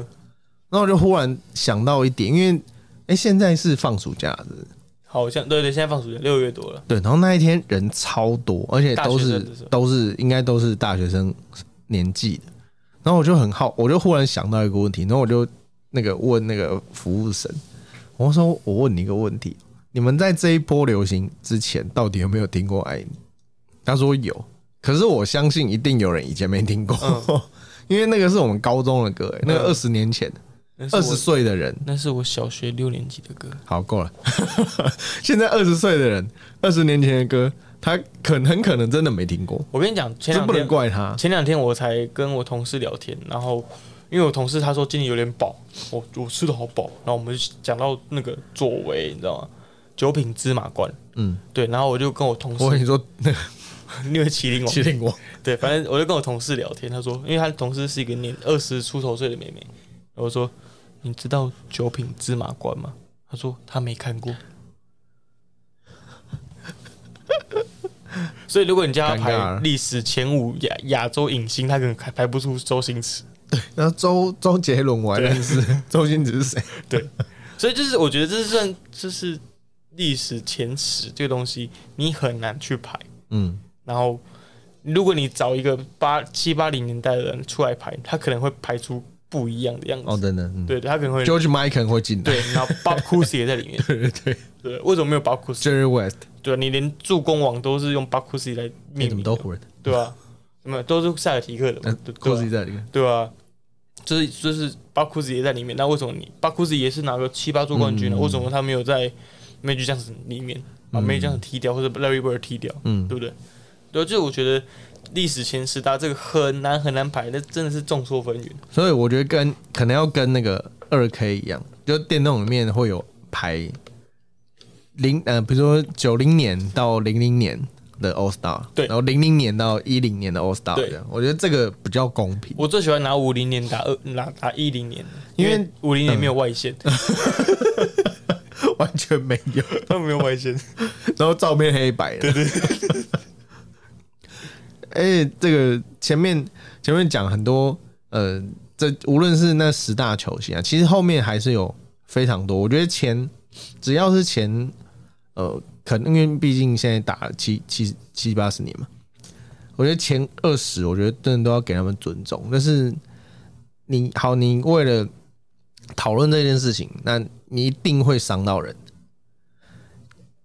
然后我就忽然想到一点，因为哎、现在是放暑假的，好像对对，现在放暑假六月多了，对，然后那一天人超多，而且都是都是应该都是大学生年纪的，然后我就很好，我就忽然想到一个问题，然后我就那个问那个服务生，我说我问你一个问题，你们在这一波流行之前，到底有没有听过《爱你》？他说有，可是我相信一定有人以前没听过，因为那个是我们高中的歌、欸，那个嗯。二十年前，那是我二十岁的人，那是我小学六年级的歌，好够了。现在二十岁的人，二十年前的歌，他可能很可能真的没听过，我跟你讲，前这不能怪他。前两天我才跟我同事聊天，然后因为我同事他说今天有点饱，我我吃的好饱，然后我们就讲到那个作为，你知道吗？九品芝麻官，嗯，对，然后我就跟我同事，我跟你说，那个因为麒麟王，麒麟王，对，反正我就跟我同事聊天，他说，因为他同事是一个年二十出头岁的妹妹，我说你知道九品芝麻官吗？他说他没看过。所以，如果你叫他排历史前五亚亚洲影星，他可能排排不出周星驰。对然后周周杰伦我还认识，周星驰是谁？对所以，就是我觉得这是算就是历史前十这个东西，你很难去排。嗯，然后，如果你找一个八七八零年代的人出来排，他可能会排出不一样的样子。哦，真的，嗯对，他可能会，George Michael 会进来，对，然后 Bob Cousy 也在里面。对对对对，为什么没有 Bob Cousy？，Jerry West，对啊，你连助攻王都是用 Bob Cousy 来你命名的，怎么都混？对吧？什么都是塞尔提克的嘛，嗯对对，Cozy 啊在里面，对啊。就是就是巴库斯也在里面，那为什么你巴库斯也是拿个七八座冠军呢？为什么他没有在 Magic Johnson 里面把 Magic Johnson 踢掉，或者 Larry Bird 踢掉？嗯对不对？对，就我觉得历史前十大这个很难很难排，那真的是众说纷纭。所以我觉得跟可能要跟那个二 K 一样，就电动里面会有排零呃，比如说九零年到零零年的 All Star，对然后零零年到一零年的 All Star，对我觉得这个比较公平。我最喜欢拿五零年打二拿打一零年，因为五零年没有外线，完全没有，他们没有外线。然后照片黑白的。对对。哎，这个前面前面讲很多，呃，这无论是那十大球星啊，其实后面还是有非常多。我觉得前只要是前，呃，可能因为毕竟现在打了七七七八十年嘛，我觉得前二十，我觉得真的都要给他们尊重。但是你好，你为了讨论这件事情，那你一定会伤到人。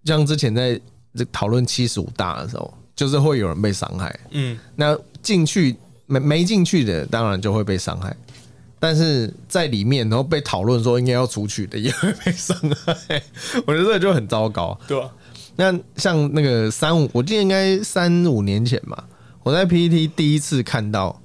像之前在这讨论七十五大的时候，就是会有人被伤害。嗯，那进去没没进去的，当然就会被伤害。但是在里面，然后被讨论说应该要出去的，也会被伤害。我觉得这就很糟糕。对啊？那像那个三五，我记得应该三五年前吧，我在 PPT 第一次看到，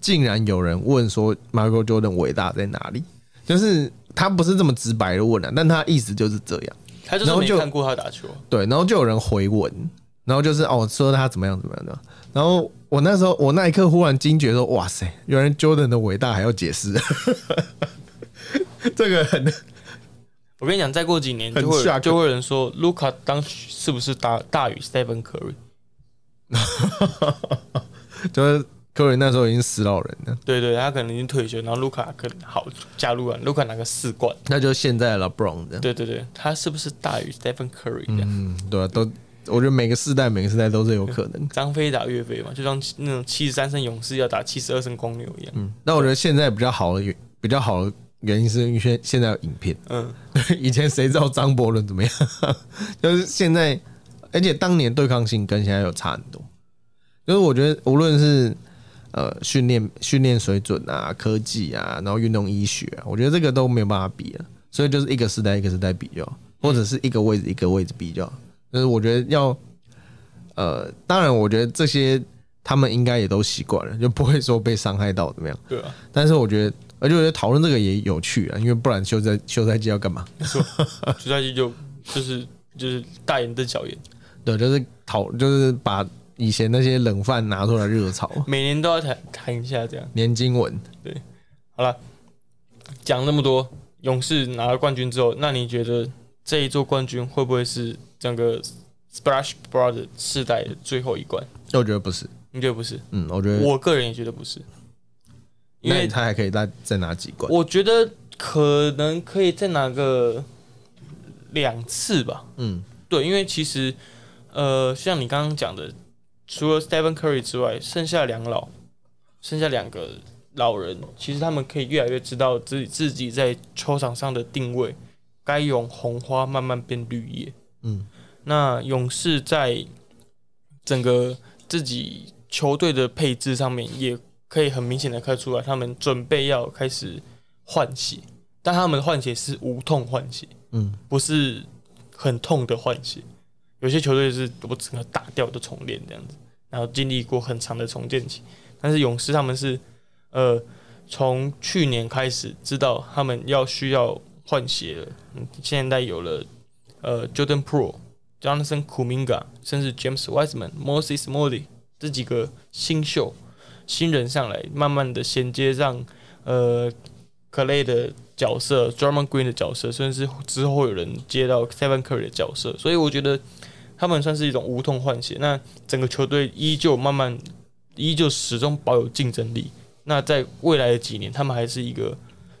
竟然有人问说 Michael Jordan 伟大在哪里？就是他不是这么直白的问啊，但他意思就是这样。他就是然后就没看过他打球。对，然后就有人回文，然后就是哦说他怎么样怎么样的，然后我那时候我那一刻忽然惊觉说，哇塞，原来 Jordan 的伟大还要解释，这个很我跟你讲，再过几年就会就会有人说，卢卡当时是不是大大于 Stephen Curry？就是 Curry 那时候已经死老人了，对对，他可能已经退休，然后卢卡可能好加入了，卢卡拿个四冠。那就现在的 LeBron 这样，对对对，他是不是大于 Stephen Curry？嗯，对啊，都我觉得每个世代每个世代都是有可能。张飞打岳飞嘛，就像那种七十三胜勇士要打七十二胜公牛一样。嗯，那我觉得现在比较好的原比较好的原因是因为现现在有影片，嗯，以前谁知道张伯伦怎么样？就是现在，而且当年对抗性跟现在有差很多。就是我觉得无论是呃训练训练水准啊、科技啊，然后运动医学啊，我觉得这个都没有办法比了。所以就是一个时代一个时代比较，或者是一个位置一个位置比较。就是我觉得要呃，当然我觉得这些他们应该也都习惯了，就不会说被伤害到怎么样。对啊，但是我觉得，而且我觉得讨论这个也有趣啊，因为不然休赛休赛季要干嘛？休赛季就就是就是大眼瞪小眼，对，就是讨，就是把以前那些冷饭拿出来热炒，每年都要谈谈一下这样。年经文。对好了，讲那么多，勇士拿了冠军之后，那你觉得这一座冠军会不会是整个 Splash Brothers 世代的最后一冠？我觉得不是，你觉得不是？嗯，我觉得，我个人也觉得不是，因为那他还可以再再拿几关。我觉得可能可以再拿个两次吧。嗯，对，因为其实呃，像你刚刚讲的，除了 Stephen Curry 之外，剩下两老，剩下两个老人，其实他们可以越来越知道自己自己在球场上的定位，该用红花慢慢变绿叶。嗯，那勇士在整个自己球队的配置上面，也可以很明显的看出来，他们准备要开始换血，但他们的换血是无痛换血，嗯，不是很痛的换血。有些球队是我整个打掉的重练这样子，然后经历过很长的重建期。但是勇士他们是，呃，从去年开始知道他们要需要换血了，嗯，现在有了呃 Jordan Pro、Jonathan Kuminga，甚至 James Wiseman、Moses Moody 这几个新秀新人上来，慢慢的衔接让呃 Clay 的角色、Drummond Green 的角色，甚至之后有人接到 Stephen Curry 的角色，所以我觉得他们算是一种无痛换血。那整个球队依旧慢慢，依旧始终保有竞争力。那在未来的几年，他们还是一个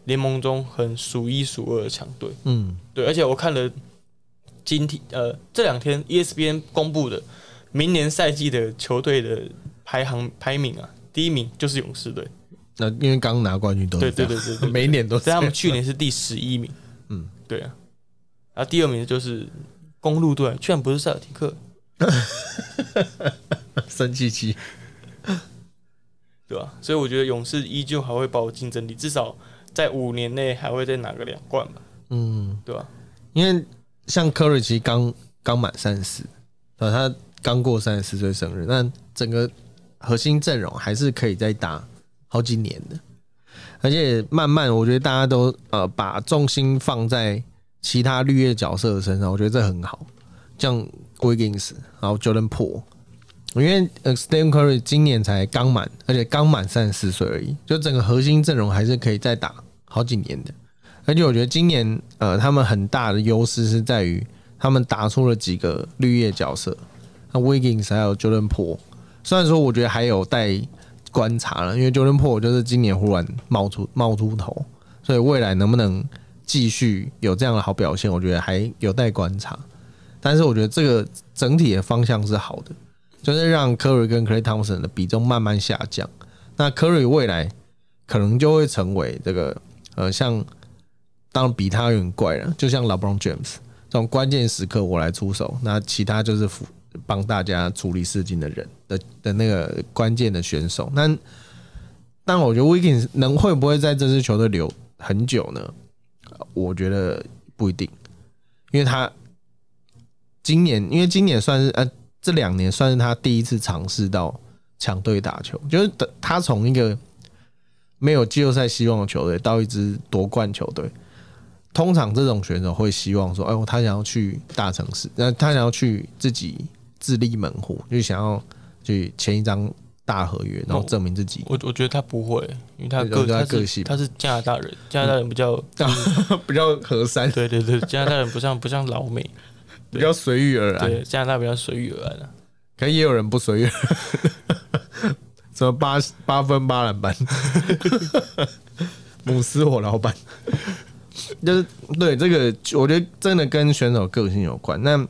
联盟中很数一数二的强队。嗯，对，而且我看了今天呃这两天 ESPN 公布的明年赛季的球队的排行排名啊，第一名就是勇士队，那因为刚拿冠军都对对对对对，每一年都是所以他们去年是第十一名，嗯，对啊，然后第二名就是公路队，居然不是塞尔提克，生气气。对吧？所以我觉得勇士依旧还会保有竞争力，至少在五年内还会再拿个两冠吧，嗯，对吧？因为像科瑞奇刚刚满三十四，对？他刚过三十四岁生日，那整个核心阵容还是可以再打好几年的。而且慢慢，我觉得大家都呃把重心放在其他绿叶角色的身上，我觉得这很好。像 Wiggins，然后 Jordan Po，因为呃 Stephen Curry 今年才刚满，而且刚满三十四岁而已，就整个核心阵容还是可以再打好几年的。而且我觉得今年呃他们很大的优势是在于他们打出了几个绿叶角色，那 Wiggins 还有 Jordan Po，虽然说我觉得还有待观察了，因为 Jordan Po 就是今年忽然冒出冒出头，所以未来能不能继续有这样的好表现，我觉得还有待观察。但是我觉得这个整体的方向是好的，就是让 Curry 跟 Clay Thompson 的比重慢慢下降。那 Curry 未来可能就会成为这个呃，像当然比他有点怪了，就像 LeBron James 这种关键时刻我来出手，那其他就是辅帮大家处理事情的人的的那个关键的选手。那但我觉得 Wiggins 能会不会在这支球队留很久呢？我觉得不一定，因为他。今年，因为今年算是呃，这两年算是他第一次尝试到强队打球，就是他从一个没有季后赛希望的球队到一支夺冠球队。通常这种选手会希望说，哎，他想要去大城市，那他想要去自己自立门户，就想要去签一张大合约，然后证明自己。我我觉得他不会，因为他个他个性，他是加拿大人，加拿大人比较 比较和善。对对对，加拿大人不像不像老美。比较随遇而安，对加拿大比较随遇而安啊，可也有人不随遇，什么八八分八篮板，姆斯火老板，就是对这个，我觉得真的跟选手个性有关。那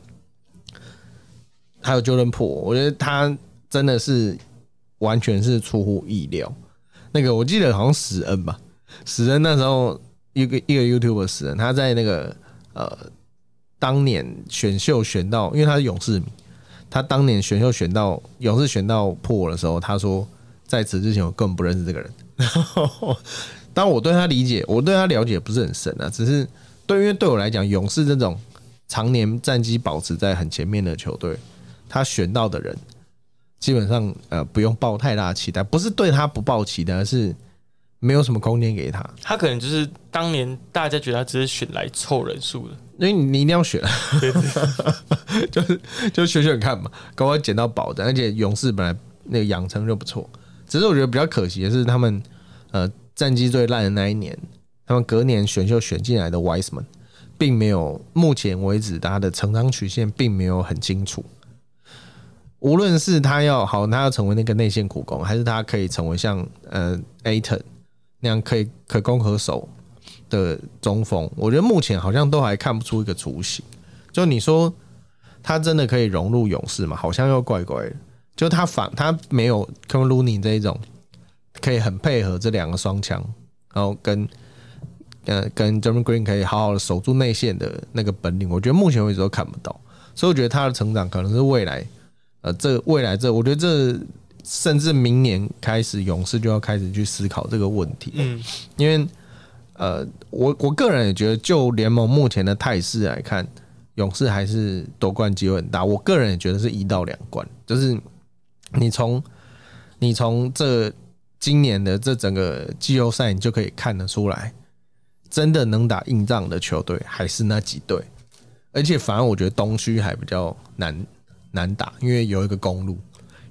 还有 Jordan Po，我觉得他真的是完全是出乎意料。那个我记得好像史恩吧，史恩那时候一个一个 YouTube 史恩，他在那个呃。当年选秀选到，因为他是勇士迷，他当年选秀选到勇士选到破的时候，他说在此之前我根本不认识这个人。当我对他理解，我对他了解不是很深啊，只是对，因为对我来讲，勇士这种常年战绩保持在很前面的球队，他选到的人基本上呃不用抱太大期待，不是对他不抱期待，而是没有什么空间给他。他可能就是当年大家觉得他只是选来凑人数的。因为你一定要选，就是就选选看嘛，刚刚捡到宝的，而且勇士本来那个养成就不错，只是我觉得比较可惜的是，他们呃战绩最烂的那一年，他们隔年选秀选进来的 Wiseman，并没有目前为止他的成长曲线并没有很清楚，无论是他要好，他要成为那个内线苦工，还是他可以成为像呃 Aton 那样可以可攻可守。的中锋，我觉得目前好像都还看不出一个雏形。就你说他真的可以融入勇士吗？好像又怪怪的。就他反他没有 k e v i n Looney 这一种可以很配合这两个双枪，然后跟呃跟 Jeremy Green 可以好好的守住内线的那个本领，我觉得目前为止都看不到。所以我觉得他的成长可能是未来，呃，这未来这，我觉得这甚至明年开始，勇士就要开始去思考这个问题。嗯，因为。呃，我我个人也觉得，就联盟目前的态势来看，勇士还是夺冠机会很大。我个人也觉得是一到两冠，就是你从你从这今年的这整个季后赛，你就可以看得出来，真的能打硬仗的球队还是那几队。而且反而我觉得东区还比较难难打，因为有一个公路，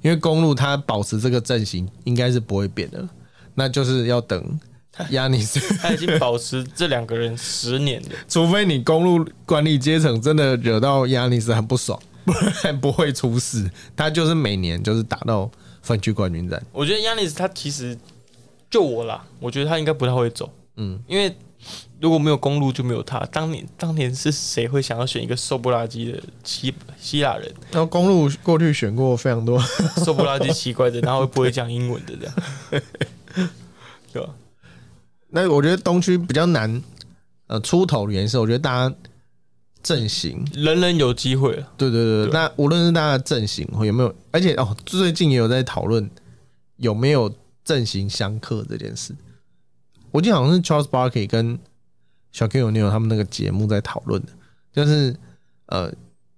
因为公路它保持这个阵型应该是不会变的，那就是要等。亚尼斯他 已经保持这两个人十年了，除非你公路管理阶层真的惹到亚尼斯很不爽，不然不会出事。他就是每年就是打到分区冠军战。我觉得亚尼斯他其实就我啦，我觉得他应该不太会走。嗯，因为如果没有公路就没有他。当年当年是谁会想要选一个瘦不拉几的希希腊人？然后公路过去选过非常多 瘦不拉几奇怪的，然后不会讲英文的这样，对吧？那我觉得东区比较难，呃，出头的颜色，我觉得大家阵型人人有机会。对对对，那无论是大家阵型或有没有，而且哦，最近也有在讨论有没有阵型相克这件事。我记得好像是 Charles Barkley 跟小 Q 有 n e 他们那个节目在讨论的，就是呃，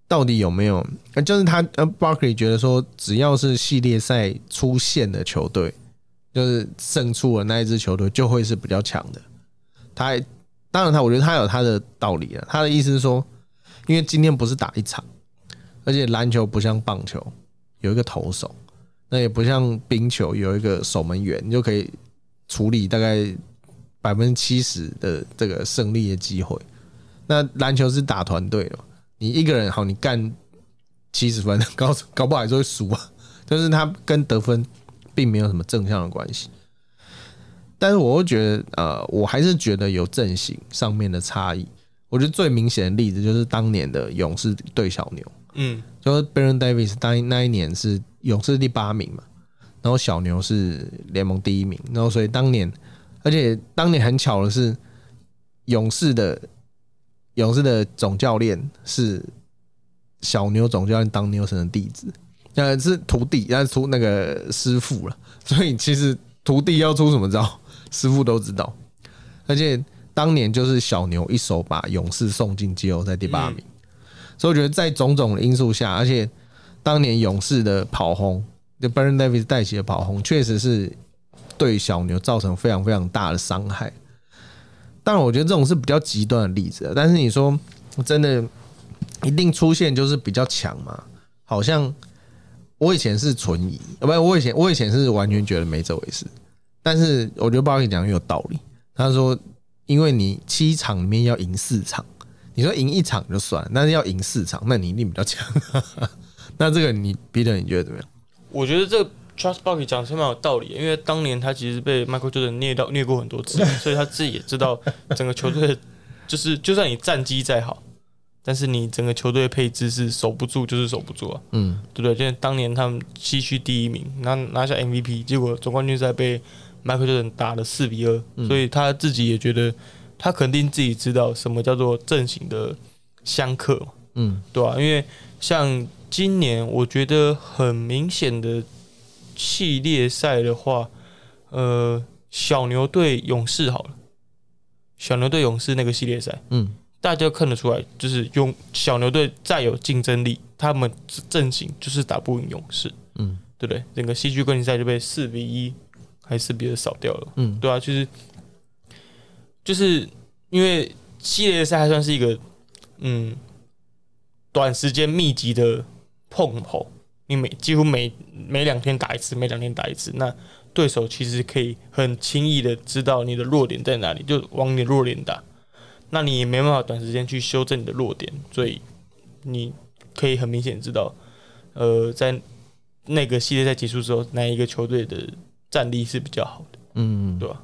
到底有没有，就是他呃 Barkley 觉得说，只要是系列赛出现的球队，就是胜出的那一支球队就会是比较强的。他当然他我觉得他有他的道理啊，他的意思是说，因为今天不是打一场，而且篮球不像棒球有一个投手，那也不像冰球有一个守门员，你就可以处理大概。百分之七十的这个胜利的机会，那篮球是打团队的，你一个人好，你干七十分，搞搞不好还是会输啊。但是他跟得分并没有什么正向的关系。但是我会觉得，呃，我还是觉得有阵型上面的差异。我觉得最明显的例子就是当年的勇士对小牛，嗯，就是 Baron Davis 当那一年是勇士第八名嘛，然后小牛是联盟第一名，然后所以当年。而且当年很巧的是，勇士的勇士的总教练是小牛总教练当牛神的弟子，呃，是徒弟，要出那个师傅了。所以其实徒弟要出什么招，师傅都知道。而且当年就是小牛一手把勇士送进季后赛第八名，所以我觉得在种种的因素下，而且当年勇士的跑轰，就 Baron Davis 带起的跑轰，确实是。对小牛造成非常非常大的伤害，当然我觉得这种是比较极端的例子。但是你说真的一定出现就是比较强嘛？好像我以前是存疑，不，我以前我以前是完全觉得没这回事。但是我觉得包你讲有道理。他说，因为你七场里面要赢四场，你说赢一场就算，但是要赢四场，那你一定比较强。那这个你 Peter 你觉得怎么样？我觉得这。Trust Barkley 讲是蛮有道理，因为当年他其实被 Michael Jordan 虐到虐过很多次，所以他自己也知道整个球队就是，就算你战绩再好，但是你整个球队的配置是守不住，就是守不住啊，嗯，对不对？就是当年他们西区第一名，拿拿下 MVP，结果总冠军赛被 Michael Jordan 打了四比二，所以他自己也觉得他肯定自己知道什么叫做阵型的相克嘛，嗯，对吧？因为像今年，我觉得很明显的。系列赛的话，呃，小牛对勇士好了，小牛对勇士那个系列赛，嗯，大家看得出来，就是勇小牛队再有竞争力，他们阵型就是打不赢勇士，嗯，对不对？整个西区冠军赛就被四比一还是四比较少掉了，嗯，对啊，就是就是因为系列赛还算是一个嗯短时间密集的碰头。你每几乎每每两天打一次，每两天打一次，那对手其实可以很轻易的知道你的弱点在哪里，就往你的弱点打。那你也没办法短时间去修正你的弱点，所以你可以很明显知道，呃，在那个系列赛结束之后，哪一个球队的战力是比较好的，嗯，对吧？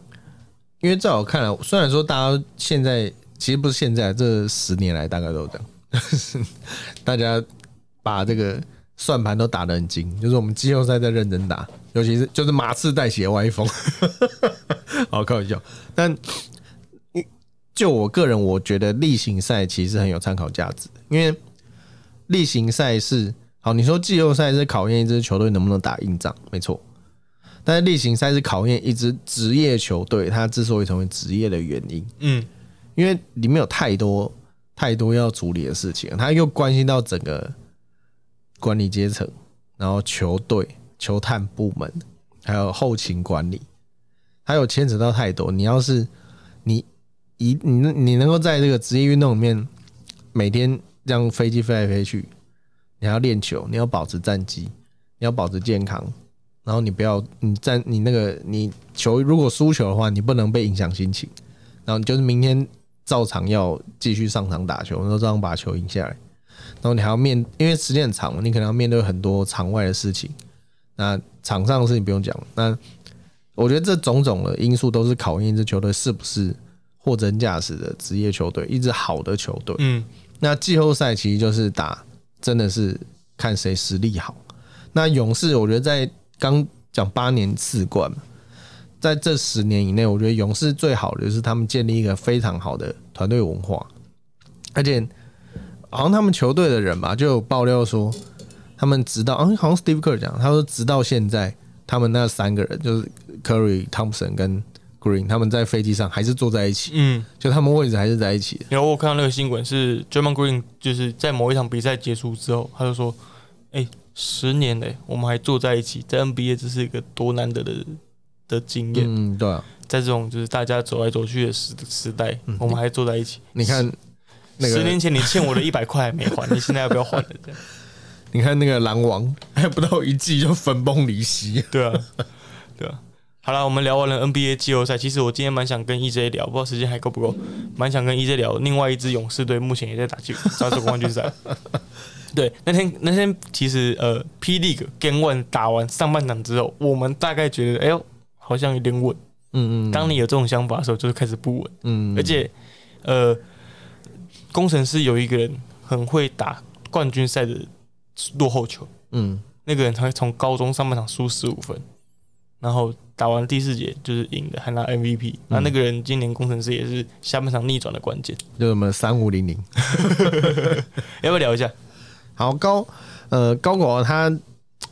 因为在我看来，虽然说大家现在其实不是现在这十年来大概都这样，大家把这个。算盘都打得很精，就是我们季后赛在认真打，尤其是就是马刺带血歪风，好开玩笑。但就我个人，我觉得例行赛其实很有参考价值，因为例行赛是好，你说季后赛是考验一支球队能不能打硬仗，没错。但是例行赛是考验一支职业球队它之所以成为职业的原因，嗯，因为里面有太多太多要处理的事情，它又关系到整个。管理阶层，然后球队、球探部门，还有后勤管理，还有牵扯到太多。你要是你一你你能够在这个职业运动里面每天让飞机飞来飞去，你要练球，你要保持战绩，你要保持健康，然后你不要你在你那个你球如果输球的话，你不能被影响心情，然后你就是明天照常要继续上场打球，然后照样把球赢下来。然后你还要面，因为时间很长嘛，你可能要面对很多场外的事情。那场上的事情不用讲。那我觉得这种种的因素都是考验一支球队是不是货真价实的职业球队，一支好的球队。嗯。那季后赛其实就是打，真的是看谁实力好。那勇士，我觉得在刚讲八年四冠嘛，在这十年以内，我觉得勇士最好的就是他们建立一个非常好的团队文化，而且。好像他们球队的人吧，就有爆料说，他们直到嗯，好像 Steve Kerr 讲，他说直到现在，他们那三个人就是 Curry、Thompson 跟 Green 他们在飞机上还是坐在一起，嗯，就他们位置还是在一起的。然后我看到那个新闻是 d r a m o n Green 就是在某一场比赛结束之后，他就说：“哎、十年嘞，我们还坐在一起，在 NBA 这是一个多难得的的经验，嗯，对啊，在这种就是大家走来走去的时时代，我们还坐在一起。你看那个十年前你欠我的一百块还没还，你现在要不要还了？这样你看那个狼王，还不到一季就分崩离析。对啊，对啊。好了，我们聊完了 NBA 季后赛。其实我今天蛮想跟 EJ 聊，不知道时间还够不够，蛮想跟 EJ 聊。另外一支勇士队目前也在打季 draw 总冠军赛。对，那天那天其实呃，P League Game One 打完上半场之后，我们大概觉得，哎呦，好像有点稳。嗯嗯当你有这种想法的时候，就是开始不稳。嗯，而且，呃，工程师有一个人很会打冠军赛的落后球，嗯那个人他会从高中上半场输十五分，然后打完第四节就是赢的，还拿 MVP。那、那个人今年工程师也是下半场逆转的关键，就我们三五零零。要不要聊一下？好高，呃，高狗他，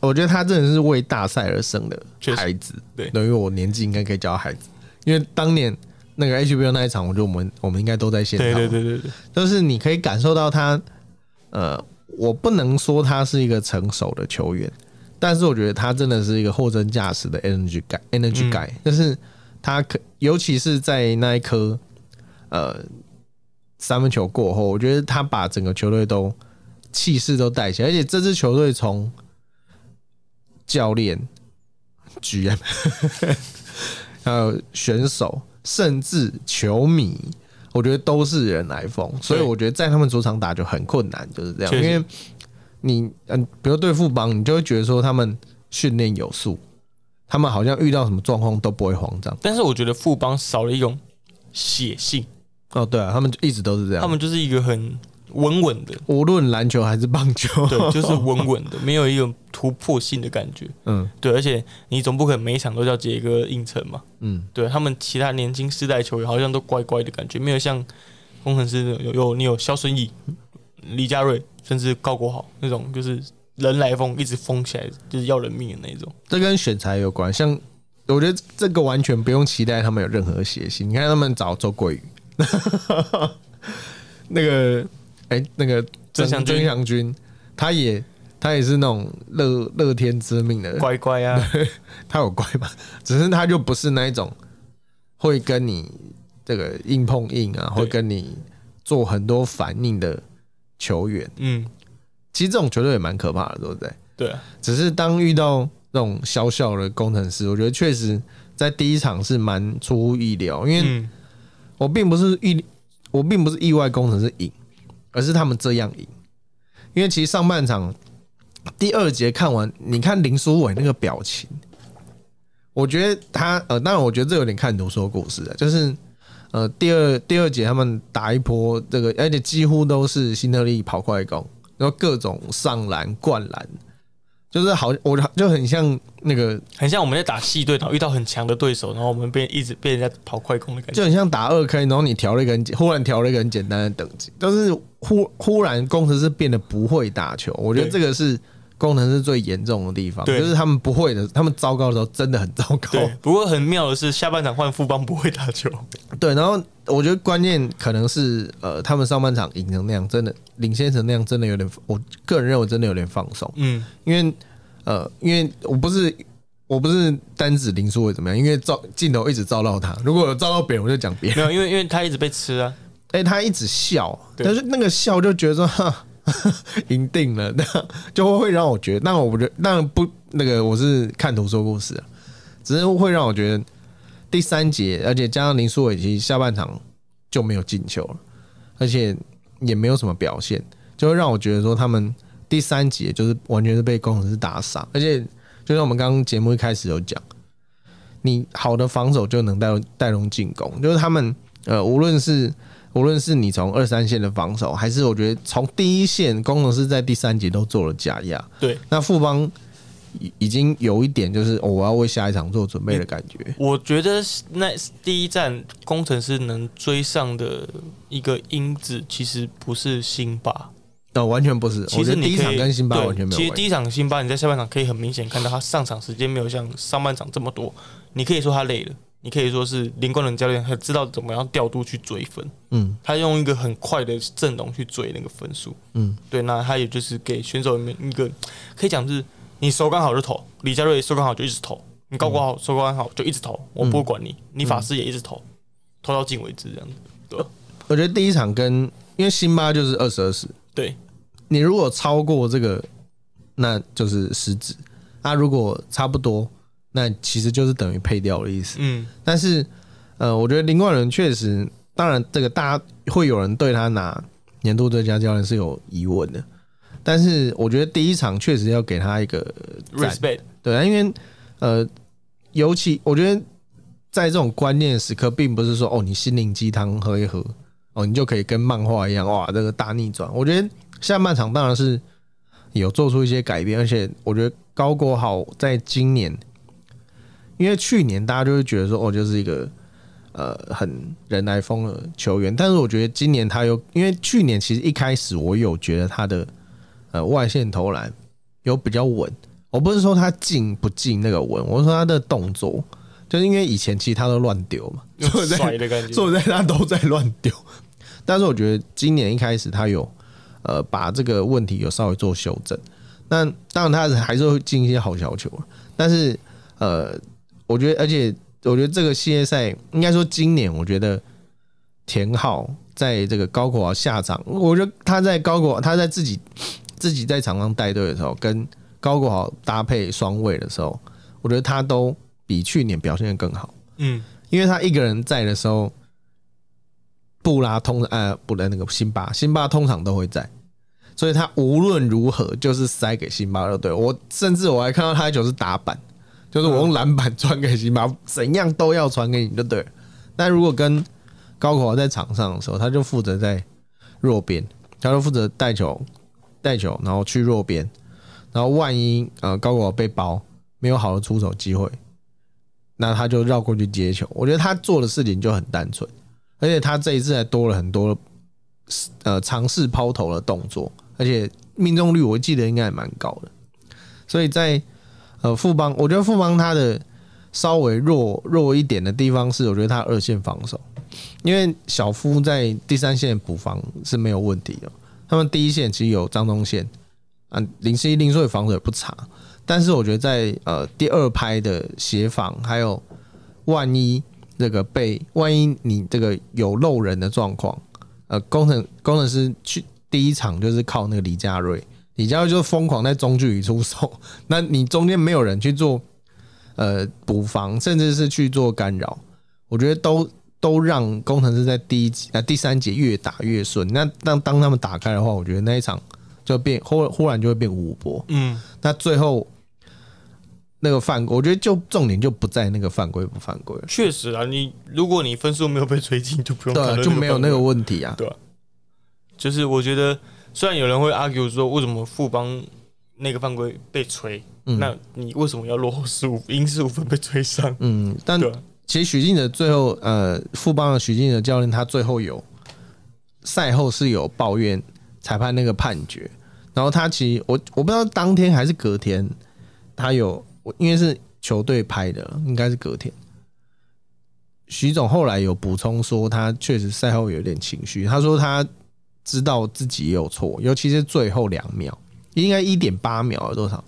我觉得他真的是为大赛而生的孩子。对等于我年纪应该可以叫孩子，因为当年那个 HBO 那一场，我觉得我们我们应该都在现场。对对对对对，就是你可以感受到他，呃，我不能说他是一个成熟的球员，但是我觉得他真的是一个货真价实的 energy guy energy 嗯 guy，、就是他可，尤其是在那一颗呃三分球过后，我觉得他把整个球队都气势都带起来，而且这支球队从教练、GM 还有选手，甚至球迷，我觉得都是人来疯，所以我觉得在他们主场打就很困难，就是这样。因为你嗯，比如对富邦，你就会觉得说他们训练有素，他们好像遇到什么状况都不会慌张。但是我觉得富邦少了一种血性，哦，对啊，他们就一直都是这样。他们就是一个很稳稳的，无论篮球还是棒球，对，就是稳稳的，没有一种突破性的感觉。嗯对，而且你总不可能每一场都叫杰哥应承嘛。嗯，对他们其他年轻世代球员好像都乖乖的感觉，没有像工程师有有你有肖顺义、李佳瑞，甚至高国豪那种，就是人来疯，一直疯起来，就是要人命的那种。这跟选材有关。像我觉得这个完全不用期待他们有任何邪性。你看他们找周桂宇，那个哎、那个曾祥军曾祥军，他也他也是那种乐乐天知命的，乖乖啊，他有乖吧？只是他就不是那一种会跟你这个硬碰硬啊，会跟你做很多反应的球员。嗯，其实这种球队也蛮可怕的，对不对？对啊，只是当遇到那种小小的工程师，我觉得确实在第一场是蛮出乎意料，因为嗯，我并不是意，我并不是意外工程师赢，而是他们这样赢。因为其实上半场第二节看完，你看林书伟那个表情，我觉得他呃，当然我觉得这有点看图说故事啊，就是呃第二第二节他们打一波这个，而且几乎都是新特利跑快攻，然后各种上篮灌篮，就是好我就很像那个很像我们在打系队，然后遇到很强的对手，然后我们被一直被人家跑快攻的感觉。就很像打二 K，然后你调了一个很简，忽然调了一个很简单的等级，但是忽忽然工程师变得不会打球，我觉得这个是工程师最严重的地方，就是他们不会的，他们糟糕的时候真的很糟糕。对，不过很妙的是，下半场换富邦不会打球。对，然后我觉得关键可能是呃，他们上半场赢成那样，真的领先成那样，真的有点，我个人认为真的有点放松，嗯，因为呃，因为我不是。我不是单指林书伟怎么样，因为照镜头一直照到他，如果有照到别人，我就讲别人。没有，因为因为他一直被吃啊。哎、他一直笑，但是那个笑就觉得说，哈，赢定了，那 就会让我觉得，那我不觉得，当然不，那个我是看图说故事，只是会让我觉得第三节，而且加上林书伟其实下半场就没有进球了，而且也没有什么表现，就会让我觉得说他们第三节就是完全是被工程师打傻，而且就像我们刚刚节目一开始有讲，你好的防守就能带带动进攻，就是他们呃，无论是无论是你从二三线的防守，还是我觉得从第一线工程师在第三节都做了假压，对，那富邦已已经有一点就是、哦我要为下一场做准备的感觉。我觉得那第一站工程师能追上的一个因子，其实不是辛巴，哦，完全不是。其实第一场跟辛巴完全没有。其实第一场辛巴你在下半场可以很明显看到他上场时间没有像上半场这么多，你可以说他累了，你可以说是林冠伦教练他知道怎么样调度去追分，嗯。他用一个很快的阵容去追那个分数。嗯，对，那他也就是给选手们一个可以讲是，你手感好就投，李佳瑞手感好就一直投，你高国豪手感好就一直投，我不会管你，你法师也一直投，投到进为止这样子。对我觉得第一场跟因为辛巴就是二十二十，对，你如果超过这个，那就是失职；那如果差不多，那其实就是等于配掉的意思。嗯，但是，呃，我觉得林冠伦确实，当然这个大家会有人对他拿年度最佳教练是有疑问的，但是我觉得第一场确实要给他一个 respect，对啊，因为呃，尤其我觉得在这种关键的时刻，并不是说哦，你心灵鸡汤喝一喝，哦，你就可以跟漫画一样哇，这个大逆转。我觉得下半场当然是有做出一些改变，而且我觉得高国豪在今年，因为去年大家就会觉得说哦，就是一个呃很人来疯的球员，但是我觉得今年他有，因为去年其实一开始我有觉得他的呃外线投篮有比较稳。我不是说他进不进那个稳，我是说他的动作，就是因为以前其实他都乱丢嘛，所以在他都在乱丢。但是我觉得今年一开始他有呃把这个问题有稍微做修正。那当然他还是会进一些好小球，但是呃，我觉得而且我觉得这个系列赛应该说今年我觉得田浩在这个高国豪下场，我觉得他在高国豪他在自己自己在场上带队的时候，跟高国豪搭配双位的时候，我觉得他都比去年表现的更好。嗯，因为他一个人在的时候，布拉通呃不对那个辛巴，辛巴通常都会在，所以他无论如何就是塞给辛巴的队。我甚至我还看到他就是打板，就是我用篮板传给辛巴，怎样都要传给你就对了。但如果跟高口豪在场上的时候，他就负责在弱边，他就负责带球带球，然后去弱边，然后万一呃高口豪被包，没有好的出手机会，那他就绕过去接球。我觉得他做的事情就很单纯，而且他这一次还多了很多呃尝试抛投的动作，而且命中率我记得应该也蛮高的。所以在呃富邦，我觉得富邦他的稍微弱弱一点的地方是，我觉得他二线防守，因为小夫在第三线补防是没有问题的。他们第一线其实有张东宪啊，林思一林所以防守也不差。但是我觉得在呃第二拍的协防，还有万一这个被万一你这个有漏人的状况，呃，工程工程师去第一场就是靠那个李佳瑞，李佳瑞就疯狂在中距离出手，那你中间没有人去做呃补防，甚至是去做干扰，我觉得都都让工程师在第一节呃第三节越打越顺。那当当他们打开的话，我觉得那一场就变忽忽然就会变五波。嗯，那最后那个犯规，我觉得就重点就不在那个犯规不犯规，确实啊，你如果你分数没有被追进，就不用对啊，就没有那个问题啊。对啊就是我觉得，虽然有人会 argue 说，为什么富邦那个犯规被吹，嗯那你为什么要落后十五赢十五分被追上？嗯，但其实许晋哲最后，呃，富邦的许晋哲教练他最后有赛后是有抱怨裁判那个判决，然后他其实我我不知道当天还是隔天，他有我因为是球队拍的，应该是隔天。徐总后来有补充说，他确实赛后有点情绪。他说他知道自己也有错，尤其是最后两秒，应该一点八秒有多少？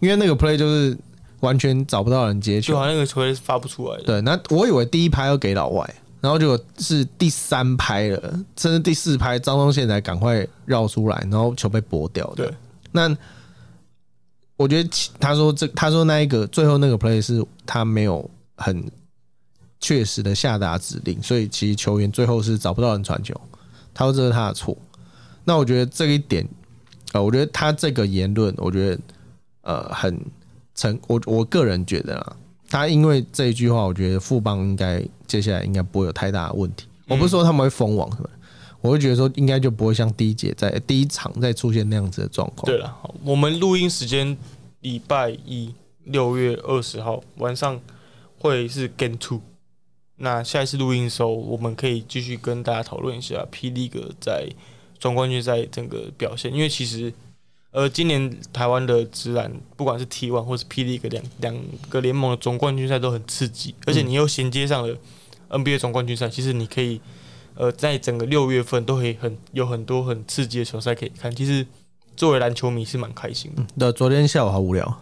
因为那个 play 就是完全找不到人接球就，好像那个球是发不出来的。对，那我以为第一拍要给老外，然后结果是第三拍了，甚至第四拍，张宗宪才赶快绕出来，然后球被拨掉的。对，那我觉得他说这，他说那一个最后那个 play 是他没有很确实的下达指令，所以其实球员最后是找不到人传球，他说这是他的错。那我觉得这一点，呃，我觉得他这个言论，我觉得呃很成，我我个人觉得啊，他因为这一句话，我觉得富邦应该接下来应该不会有太大的问题。我不是说他们会封网什么，我会觉得说应该就不会像第一节在第一场再出现那样子的状况。对了，我们录音时间礼拜一六月二十号晚上会是 Game Two。那下一次录音的时候，我们可以继续跟大家讨论一下霹雳哥在总冠军赛整个表现，因为其实呃今年台湾的职篮不管是 T One 或是 P League 两两个联盟的总冠军赛都很刺激，而且你又衔接上了 NBA 总冠军赛，其实你可以呃在整个六月份都可以很有很多很刺激的球赛可以看，其实作为篮球迷是蛮开心的。对，昨天下午好无聊，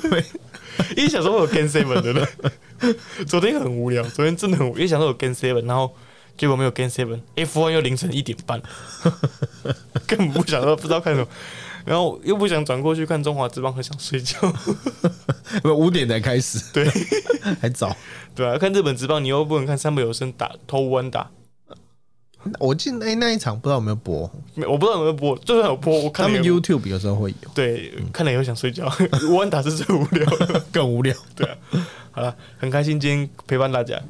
因为小时候有 Game Seven 的人，昨天很无聊，昨天真的很无聊，因为想说有 Game Seven，然后结果没有 Game Seven，F One 又凌晨一点半，根本不想说不知道看什么，然后又不想转过去看中华之邦，很想睡觉，不五点才开始，对还早。对啊，看日本职棒你又不能看三本有声打偷弯打，我记得哎那一场不知道有没有播，没我不知道有没有播，就算有播，我看他们 YouTube 有时候会有，对看了以后想睡觉，弯打是最无聊的。更无聊。对啊，好了，很开心今天陪伴大家。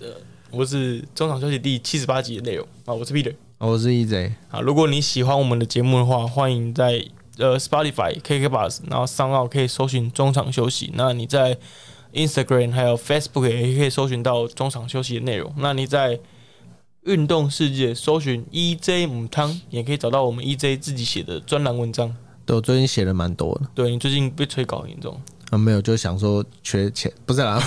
呃，我是中场休息第七十八集的内容啊，我是 Peter 我是 EJ，啊。如果你喜欢我们的节目的话，欢迎在呃 Spotify、KK Bus，然后上澳可以搜寻中场休息。那你在 Instagram 还有 Facebook 也可以搜寻到中场休息的内容。那你在运动世界搜寻 EJ 母汤，也可以找到我们 EJ 自己写的专栏文章。对我最近写的蛮多的。对你最近被催稿很严重，啊，没有，就想说缺钱，不是啦，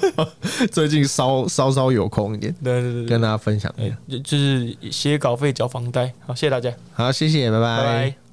最近稍稍稍有空一点，对对对对跟大家分享一对下。，就就是写稿费交房贷。好，谢谢大家，好，谢谢，拜拜拜